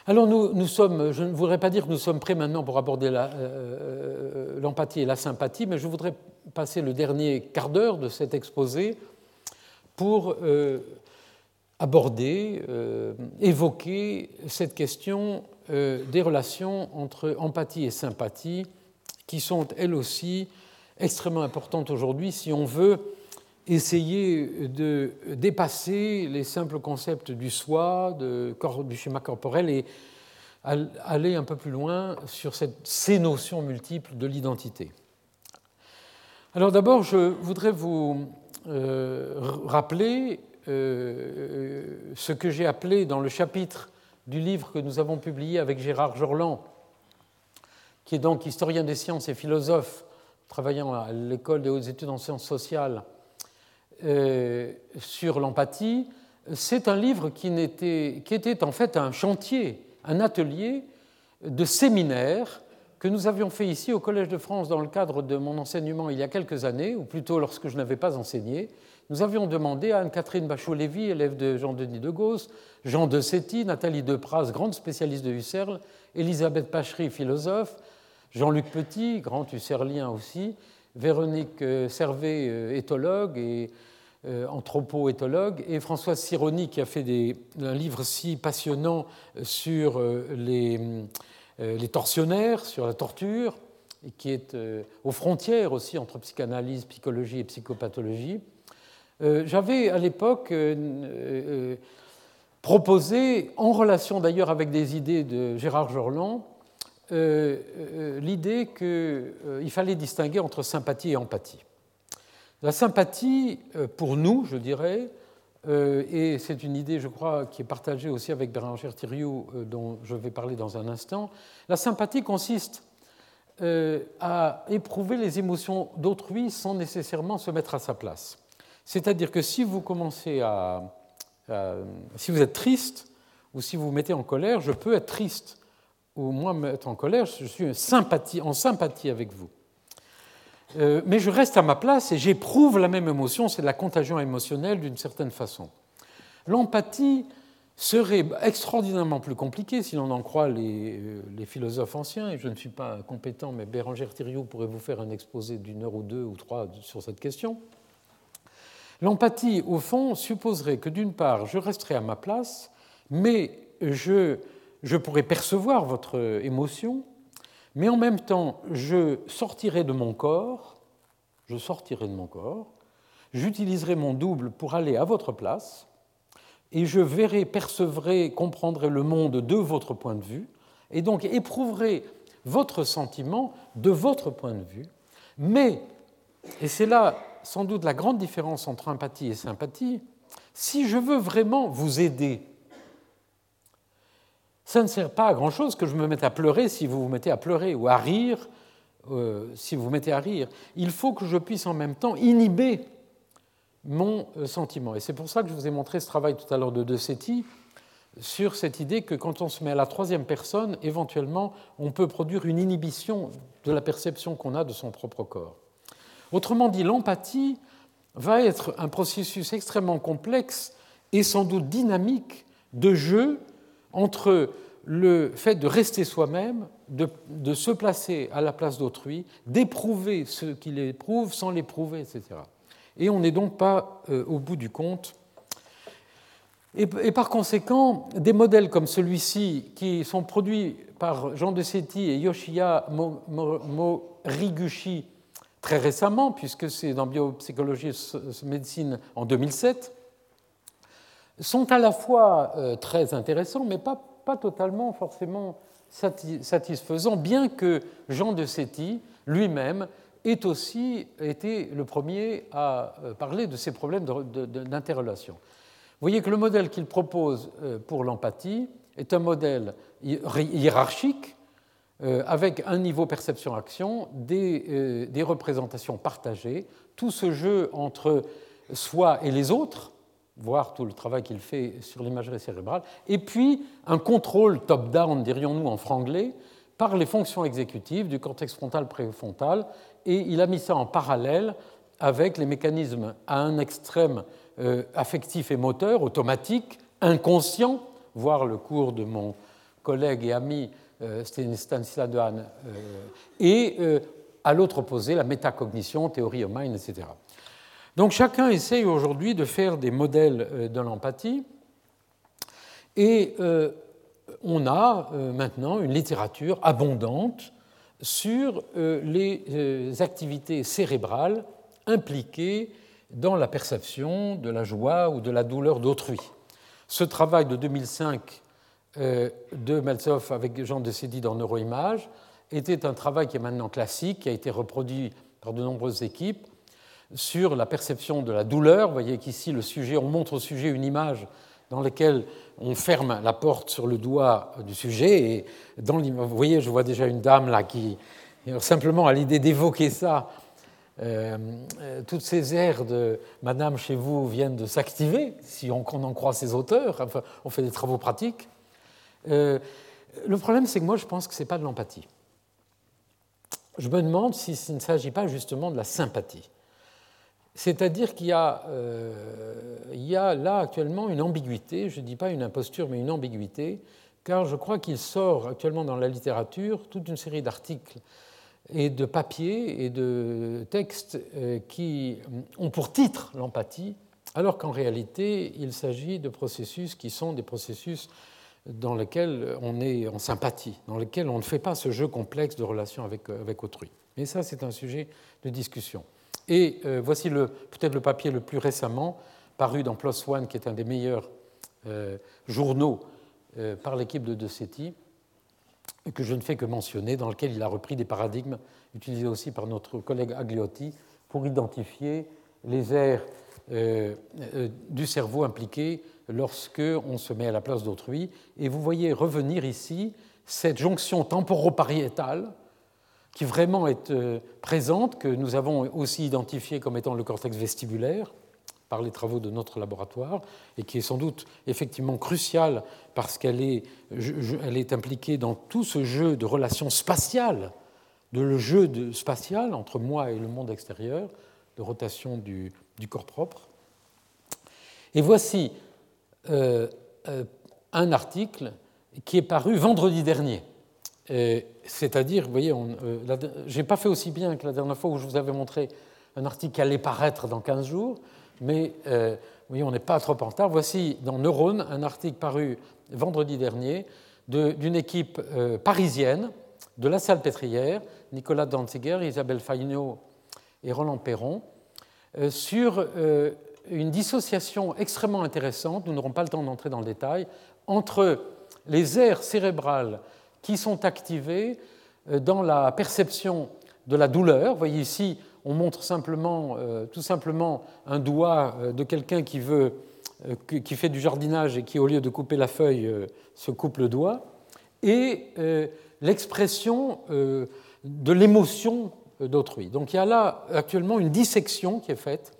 Alors nous, sommes, je ne voudrais pas dire que nous sommes prêts maintenant pour aborder euh, l'empathie et la sympathie, mais je voudrais passer le dernier quart d'heure de cet exposé pour aborder, évoquer cette question euh, des relations entre empathie et sympathie qui sont elles aussi extrêmement importantes aujourd'hui si on veut essayer de dépasser les simples concepts du soi, du schéma corporel et aller un peu plus loin sur ces notions multiples de l'identité. Alors d'abord, je voudrais vous euh, rappeler euh, ce que j'ai appelé dans le chapitre du livre que nous avons publié avec Gérard Jorland, qui est donc historien des sciences et philosophe, travaillant à l'école des hautes études en sciences sociales, euh, sur l'empathie. C'est un livre qui, qui, était en fait un chantier, un atelier de séminaire que nous avions fait ici au Collège de France dans le cadre de mon enseignement il y a quelques années, ou plutôt lorsque je n'avais pas enseigné, nous avions demandé à Anne-Catherine Bachot-Lévy, élève de Jean-Denis de Gauss, Jean de Séty, Nathalie Depras, grande spécialiste de Husserl, Elisabeth Pachery, philosophe, Jean-Luc Petit, grand husserlien aussi, Véronique euh, Servet, euh, éthologue et anthropo-éthologue, et Françoise Sironi, qui a fait un livre si passionnant sur les, les tortionnaires, sur la torture, et qui est aux frontières aussi entre psychanalyse, psychologie et psychopathologie. Euh, j'avais à l'époque euh, proposé, en relation d'ailleurs avec des idées de Gérard Jorland, l'idée qu'il fallait distinguer entre sympathie et empathie. La sympathie, pour nous, je dirais, et c'est une idée, je crois, qui est partagée aussi avec Bérangère Thiriou, dont je vais parler dans un instant, la sympathie consiste euh, à éprouver les émotions d'autrui sans nécessairement se mettre à sa place. C'est-à-dire que si vous commencez à, si vous êtes triste ou si vous vous mettez en colère, je peux être triste ou moi me mettre en colère, je suis en sympathie avec vous. Euh, mais je reste à ma place et j'éprouve la même émotion, c'est la contagion émotionnelle d'une certaine façon. L'empathie serait extraordinairement plus compliqué si l'on en croit euh, les, philosophes anciens, et je ne suis pas compétent, mais Bérangère Thiriou pourrait vous faire un exposé d'une heure ou deux ou trois sur cette question. L'empathie, au fond, supposerait que d'une part, je resterai à ma place, mais je, je pourrais percevoir votre émotion, mais en même temps, je sortirai de mon corps, je sortirai de mon corps, j'utiliserai mon double pour aller à votre place, et je verrai, percevrai, comprendrai le monde de votre point de vue, et donc éprouverai votre sentiment de votre point de vue, mais, et c'est là sans doute la grande différence entre empathie et sympathie, si je veux vraiment vous aider, ça ne sert pas à grand-chose que je me mette à pleurer si vous vous mettez à pleurer, ou à rire euh, si vous vous mettez à rire. Il faut que je puisse en même temps inhiber mon euh, sentiment. Et c'est pour ça que je vous ai montré ce travail tout à l'heure de De Setti sur cette idée que quand on se met à la troisième personne, éventuellement, on peut produire une inhibition de la perception qu'on a de son propre corps. Autrement dit, l'empathie va être un processus extrêmement complexe et sans doute dynamique de jeu entre le fait de rester soi-même, de, se placer à la place d'autrui, d'éprouver ce qu'il éprouve sans l'éprouver, etc. Et on n'est donc pas euh, au bout du compte. Et, par conséquent, des modèles comme celui-ci, qui sont produits par Jean de et Yoshiya Moriguchi très récemment, puisque c'est dans Biopsychologie et Médecine en 2007, sont à la fois euh, très intéressants, mais pas, pas totalement forcément satisfaisants, bien que Jean de Setti lui-même est aussi été le premier à euh, parler de ces problèmes d'interrelation. Vous voyez que le modèle qu'il propose euh, pour l'empathie est un modèle hiérarchique avec un niveau perception-action, des, représentations partagées, tout ce jeu entre soi et les autres, voir tout le travail qu'il fait sur l'imagerie cérébrale, et puis un contrôle top-down, dirions-nous en franglais, par les fonctions exécutives du cortex frontal préfrontal et il a mis ça en parallèle avec les mécanismes à un extrême euh, affectif et moteur, automatique, inconscient, voir le cours de mon collègue et ami euh, Stanislas euh, et à l'autre opposé, la métacognition, théorie mind, etc. Donc chacun essaye aujourd'hui de faire des modèles de l'empathie, et on a maintenant une littérature abondante sur euh, les euh, activités cérébrales impliquées dans la perception de la joie ou de la douleur d'autrui. Ce travail de 2005 euh, de Meltzoff avec Jean de Sédi dans Neuroimage était un travail qui est maintenant classique, qui a été reproduit par de nombreuses équipes sur la perception de la douleur. Vous voyez qu'ici, le sujet, on montre au sujet une image dans laquelle on ferme la porte sur le doigt du sujet. Et dans vous voyez, je vois déjà une dame là qui, simplement à l'idée d'évoquer ça, euh, euh, toutes ces airs de Madame chez vous viennent de s'activer, si on, en croit ses auteurs. Enfin, on fait des travaux pratiques. Euh, le problème, c'est que moi, je pense que ce n'est pas de l'empathie. Je me demande si il ne s'agit pas justement de la sympathie. C'est-à-dire qu'il y, euh, y, a là actuellement une ambiguïté, je ne dis pas une imposture, mais une ambiguïté, car je crois qu'il sort actuellement dans la littérature toute une série d'articles et de papiers et de textes euh, qui ont pour titre l'empathie, alors qu'en réalité, il s'agit de processus qui sont des processus dans lesquels on est en sympathie, dans lesquels on ne fait pas ce jeu complexe de relation avec, avec autrui. Mais ça, c'est un sujet de discussion. Et euh, voici peut-être le papier le plus récemment, paru dans PLOS ONE, qui est un des meilleurs journaux par l'équipe de De Setti, que je ne fais que mentionner, dans lequel il a repris des paradigmes utilisés aussi par notre collègue Agliotti pour identifier les aires du cerveau impliquées lorsque on se met à la place d'autrui. Et vous voyez revenir ici cette jonction temporopariétale qui vraiment est euh, présente, que nous avons aussi identifiée comme étant le cortex vestibulaire par les travaux de notre laboratoire, et qui est sans doute effectivement cruciale parce qu'elle est, impliquée dans tout ce jeu de relations spatiales, de le jeu spatial entre moi et le monde extérieur, de rotation du, du corps propre. Et voici euh, euh, un article qui est paru vendredi dernier. C'est-à-dire, vous voyez, euh, je n'ai pas fait aussi bien que la dernière fois où je vous avais montré un article qui allait paraître dans 15 jours, mais vous voyez, on n'est pas trop en retard. Voici dans Neurone un article paru vendredi dernier d'une équipe parisienne de la salle pétrière, Nicolas Danziger, Isabelle Fayneau et Roland Perron, sur une dissociation extrêmement intéressante, nous n'aurons pas le temps d'entrer dans le détail, entre les aires cérébrales qui sont activées euh, dans la perception de la douleur. Vous voyez ici, on montre euh, tout simplement un doigt euh, de quelqu'un qui, qui fait du jardinage et qui, au lieu de couper la feuille, se coupe le doigt, et l'expression de l'émotion d'autrui. Donc il y a là actuellement une dissection qui est faite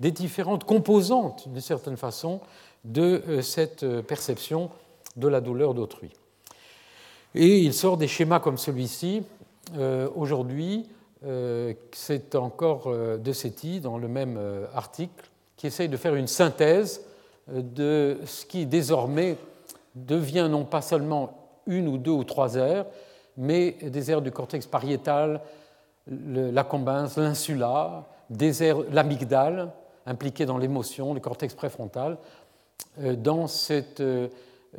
des différentes composantes, d'une certaine façon, de cette perception de la douleur d'autrui. Et il sort des schémas comme celui-ci. Euh, aujourd'hui, c'est encore de Setti, dans le même article, qui essaye de faire une synthèse de ce qui désormais devient non pas seulement une ou deux ou trois aires, mais des aires du cortex pariétal, la combinse, l'insula, l'amygdale, impliqués dans l'émotion, le cortex préfrontal, euh, euh,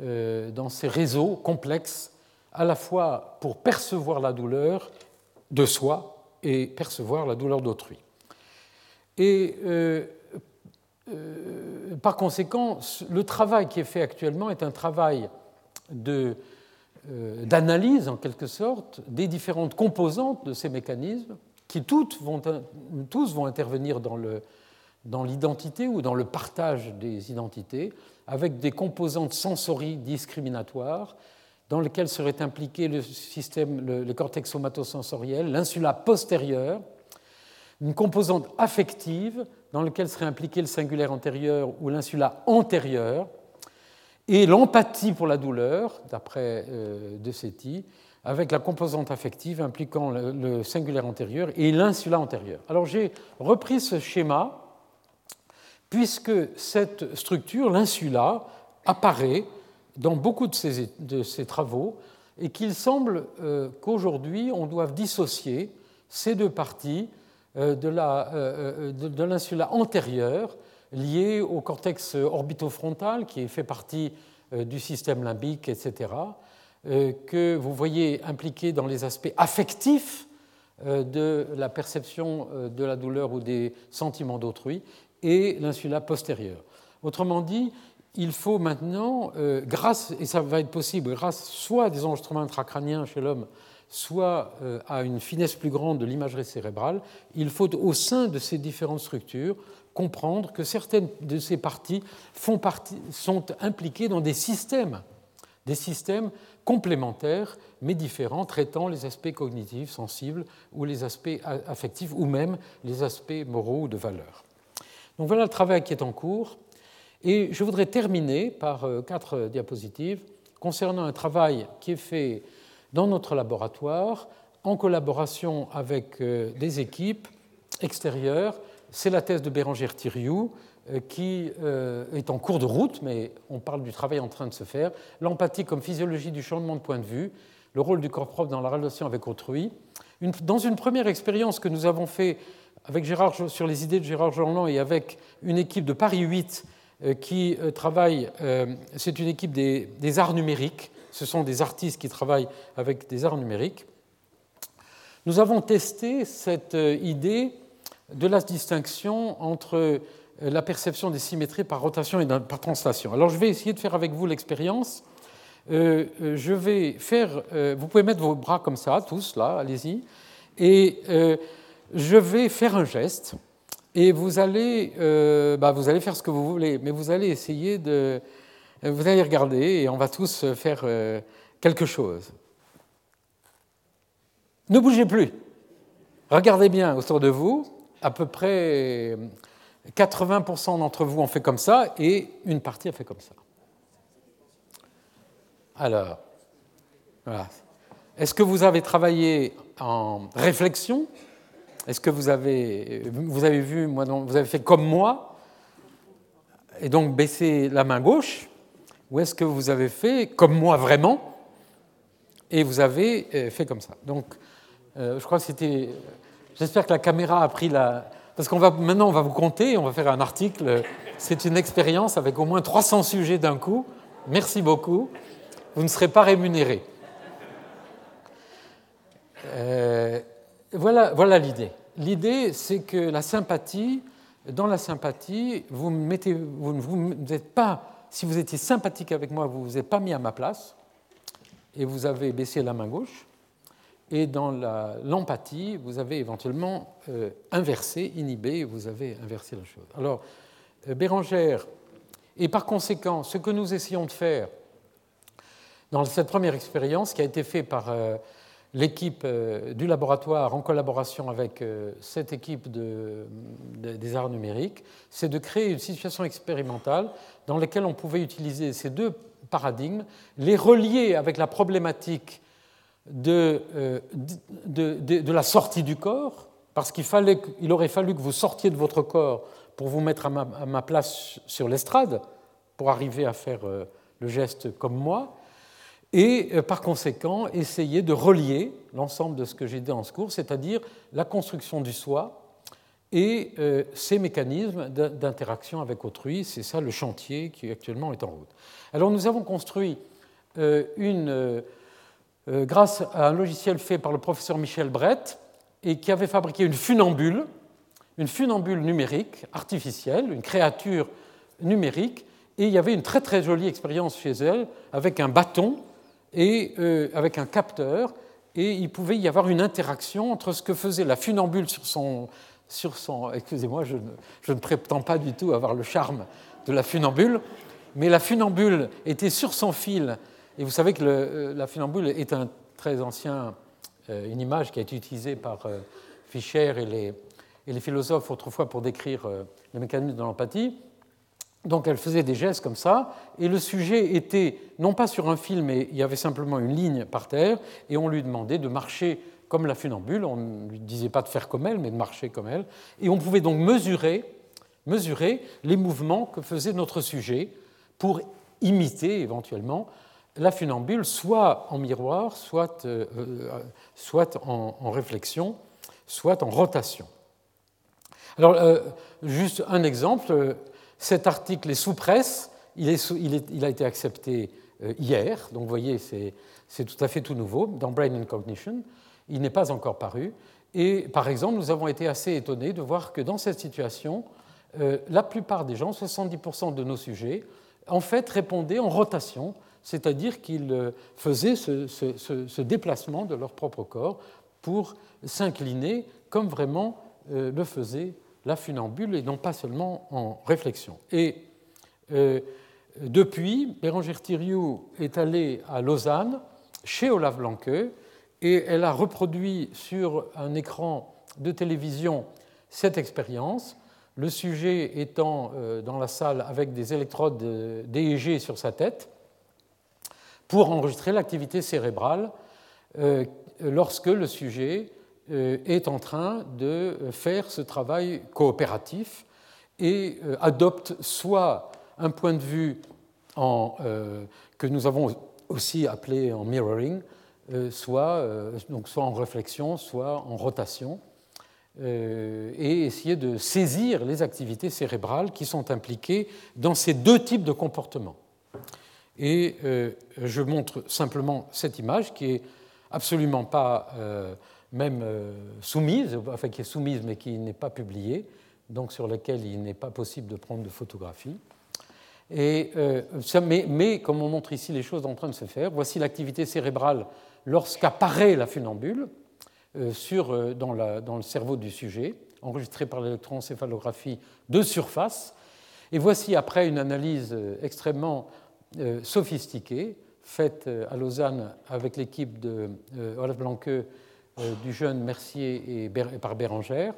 euh, dans ces réseaux complexes, à la fois pour percevoir la douleur de soi et percevoir la douleur d'autrui. Et par conséquent, le travail qui est fait actuellement est un travail d'analyse, en quelque sorte, des différentes composantes de ces mécanismes, qui toutes vont, tous vont intervenir dans le, dans l'identité ou dans le partage des identités, avec des composantes sensories discriminatoires dans lesquelles serait impliqué le système, le, cortex somatosensoriel, l'insula postérieure, une composante affective dans laquelle serait impliqué le singulaire antérieur ou l'insula antérieure, et l'empathie pour la douleur, d'après euh, De Setti, avec la composante affective impliquant le, le singulaire antérieur et l'insula antérieure. Alors j'ai repris ce schéma puisque cette structure, l'insula, apparaît dans beaucoup de ces, travaux et qu'il semble euh, qu'aujourd'hui on doive dissocier ces deux parties euh, euh, de l'insula antérieure liée au cortex orbitofrontal qui fait partie du système limbique, etc., que vous voyez impliqué dans les aspects affectifs de la perception de la douleur ou des sentiments d'autrui, et l'insula postérieure. Autrement dit, il faut maintenant, euh, grâce, et ça va être possible grâce soit à des enregistrements intracrâniens chez l'homme, soit euh, à une finesse plus grande de l'imagerie cérébrale, il faut au sein de ces différentes structures comprendre que certaines de ces parties font partie, sont impliquées dans des systèmes, des systèmes complémentaires mais différents, traitant les aspects cognitifs, sensibles, ou les aspects affectifs, ou même les aspects moraux ou de valeur. Donc voilà le travail qui est en cours. Et je voudrais terminer par euh, quatre diapositives concernant un travail qui est fait dans notre laboratoire en collaboration avec euh, des équipes extérieures. C'est la thèse de Bérangère Thiriou euh, qui est en cours de route, mais on parle du travail en train de se faire. L'empathie comme physiologie du changement de point de vue, le rôle du corps propre dans la relation avec autrui. dans une première expérience que nous avons fait avec Gérard, sur les idées de Gérard Jeanland et avec une équipe de Paris 8 euh, qui euh, travaille, euh, c'est une équipe des, arts numériques, ce sont des artistes qui travaillent avec des arts numériques. Nous avons testé cette idée de la distinction entre la perception des symétries par rotation et par translation. Alors je vais essayer de faire avec vous l'expérience. je vais faire, vous pouvez mettre vos bras comme ça, tous là, allez-y, et je vais faire un geste et vous allez, bah, vous allez faire ce que vous voulez, mais vous allez essayer de, vous allez regarder et on va tous faire quelque chose. Ne bougez plus. Regardez bien autour de vous. À peu près 80% d'entre vous ont fait comme ça et une partie a fait comme ça. Alors, voilà. Est-ce que vous avez travaillé en réflexion? Est-ce que vous avez, vous avez vu, moi, vous avez fait comme moi et donc baissé la main gauche Ou est-ce que vous avez fait comme moi vraiment et vous avez euh, fait comme ça? Donc, euh, je crois que c'était. J'espère que la caméra a pris la. Parce qu'on va maintenant, on va vous compter, on va faire un article. C'est une expérience avec au moins 300 sujets d'un coup. Merci beaucoup. Vous ne serez pas rémunéré. Euh, voilà, voilà l'idée. L'idée, c'est que la sympathie, dans la sympathie, vous ne vous êtes pas, si vous étiez sympathique avec moi, vous ne vous êtes pas mis à ma place et vous avez baissé la main gauche. Et dans l'empathie, vous avez éventuellement euh, inversé, inhibé, vous avez inversé la chose. Alors, euh, Bérangère, et par conséquent, ce que nous essayons de faire dans cette première expérience qui a été faite par euh, l'équipe du laboratoire en collaboration avec cette équipe de, des arts numériques, c'est de créer une situation expérimentale dans laquelle on pouvait utiliser ces deux paradigmes, les relier avec la problématique euh, de, de, la sortie du corps, parce qu'il fallait, il aurait fallu que vous sortiez de votre corps pour vous mettre à ma, place sur l'estrade, pour arriver à faire euh, le geste comme moi, et euh, par conséquent essayer de relier l'ensemble de ce que j'ai dit en ce cours, c'est-à-dire la construction du soi et ces mécanismes d'interaction avec autrui. C'est ça le chantier qui actuellement est en route. Alors nous avons construit une euh, grâce à un logiciel fait par le professeur Michel Brett et qui avait fabriqué une funambule, une funambule numérique, artificielle, une créature numérique, et il y avait une très très jolie expérience chez elle avec un bâton et euh, avec un capteur, et il pouvait y avoir une interaction entre ce que faisait la funambule sur son... Sur son excusez-moi, je, je ne prétends pas du tout avoir le charme de la funambule, mais la funambule était sur son fil et vous savez que euh, la funambule est un très ancien, euh, une image qui a été utilisée par Fischer et les, et les philosophes autrefois pour décrire le mécanisme de l'empathie. Donc elle faisait des gestes comme ça, et le sujet était non pas sur un fil, mais il y avait simplement une ligne par terre, et on lui demandait de marcher comme la funambule, on ne lui disait pas de faire comme elle, mais de marcher comme elle, et on pouvait donc mesurer, mesurer les mouvements que faisait notre sujet pour imiter éventuellement la funambule soit en miroir, soit, euh, euh, en, réflexion, soit en rotation. Alors, euh, juste un exemple, cet article est sous presse, il, a été accepté hier, donc vous voyez, c'est tout à fait tout nouveau, dans Brain and Cognition, il n'est pas encore paru, et par exemple, nous avons été assez étonnés de voir que dans cette situation, la plupart des gens, 70% de nos sujets, en fait, répondaient en rotation c'est-à-dire qu'ils euh, faisaient ce, déplacement de leur propre corps pour s'incliner comme vraiment euh, le faisait la funambule et non pas seulement en réflexion. Et euh, depuis, Bérangère Thiriou est allée à Lausanne, chez Olaf Blanque, et elle a reproduit sur un écran de télévision cette expérience, le sujet étant dans la salle avec des électrodes DEG sur sa tête, pour enregistrer l'activité cérébrale euh, lorsque le sujet euh, est en train de faire ce travail coopératif et euh, adopte soit un point de vue que nous avons aussi appelé en mirroring, soit, donc soit en réflexion, soit en rotation, et essayer de saisir les activités cérébrales qui sont impliquées dans ces deux types de comportements. Et euh, je montre simplement cette image qui est absolument pas euh, même euh, soumise, enfin qui est soumise mais qui n'est pas publiée. donc sur lesquels il n'est pas possible de prendre de photographies. Et, euh, mais, comme on montre ici les choses en train de se faire, voici l'activité cérébrale lorsqu'apparaît la funambule euh, sur, dans, le cerveau du sujet, enregistrée par l'électroencéphalographie de surface. Et voici après une analyse extrêmement sophistiquée, faite à Lausanne avec l'équipe de Olaf Blanque, du jeune Mercier et par Bérangère,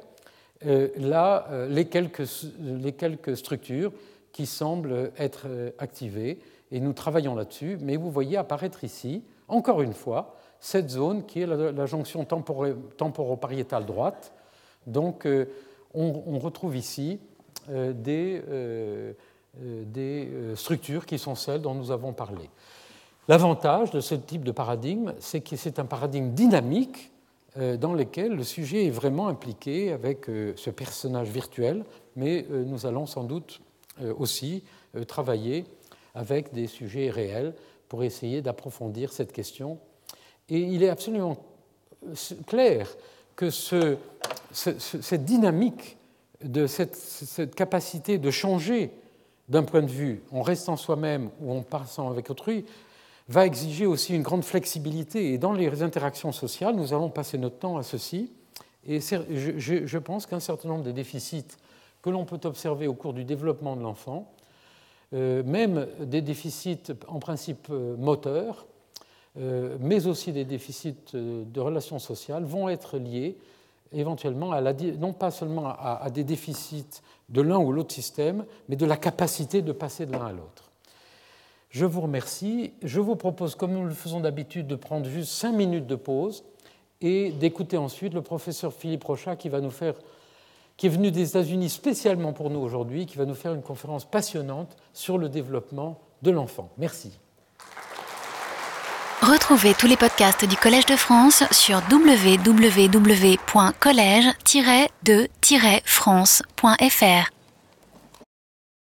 là, les quelques, les quelques structures qui semblent être euh, activées, et nous travaillons là-dessus, mais vous voyez apparaître ici, encore une fois, cette zone qui est la, jonction temporopariétale droite. Donc euh, on, retrouve ici euh, des structures qui sont celles dont nous avons parlé. L'avantage de ce type de paradigme, c'est que c'est un paradigme dynamique dans lequel le sujet est vraiment impliqué avec ce personnage virtuel, mais nous allons sans doute euh, aussi euh, travailler avec des sujets réels pour essayer d'approfondir cette question. Et il est absolument euh, clair que ce, cette dynamique de cette, capacité de changer d'un point de vue en restant soi-même ou en passant avec autrui va exiger aussi une grande flexibilité. Et dans les interactions sociales, nous allons passer notre temps à ceci. Et je, pense qu'un certain nombre de déficits que l'on peut observer au cours du développement de l'enfant, euh, même des déficits en principe euh, moteurs, euh, mais aussi des déficits de relations sociales, vont être liés éventuellement à la, non pas seulement à, des déficits de l'un ou l'autre système, mais de la capacité de passer de l'un à l'autre. Je vous remercie. Je vous propose, comme nous le faisons d'habitude, de prendre juste cinq minutes de pause et d'écouter ensuite le professeur Philippe Rochat qui va nous faire qui est venu des États-Unis spécialement pour nous aujourd'hui, qui va nous faire une conférence passionnante sur le développement de l'enfant. Merci. Retrouvez tous les podcasts du Collège de France sur www.collège-de-france.fr.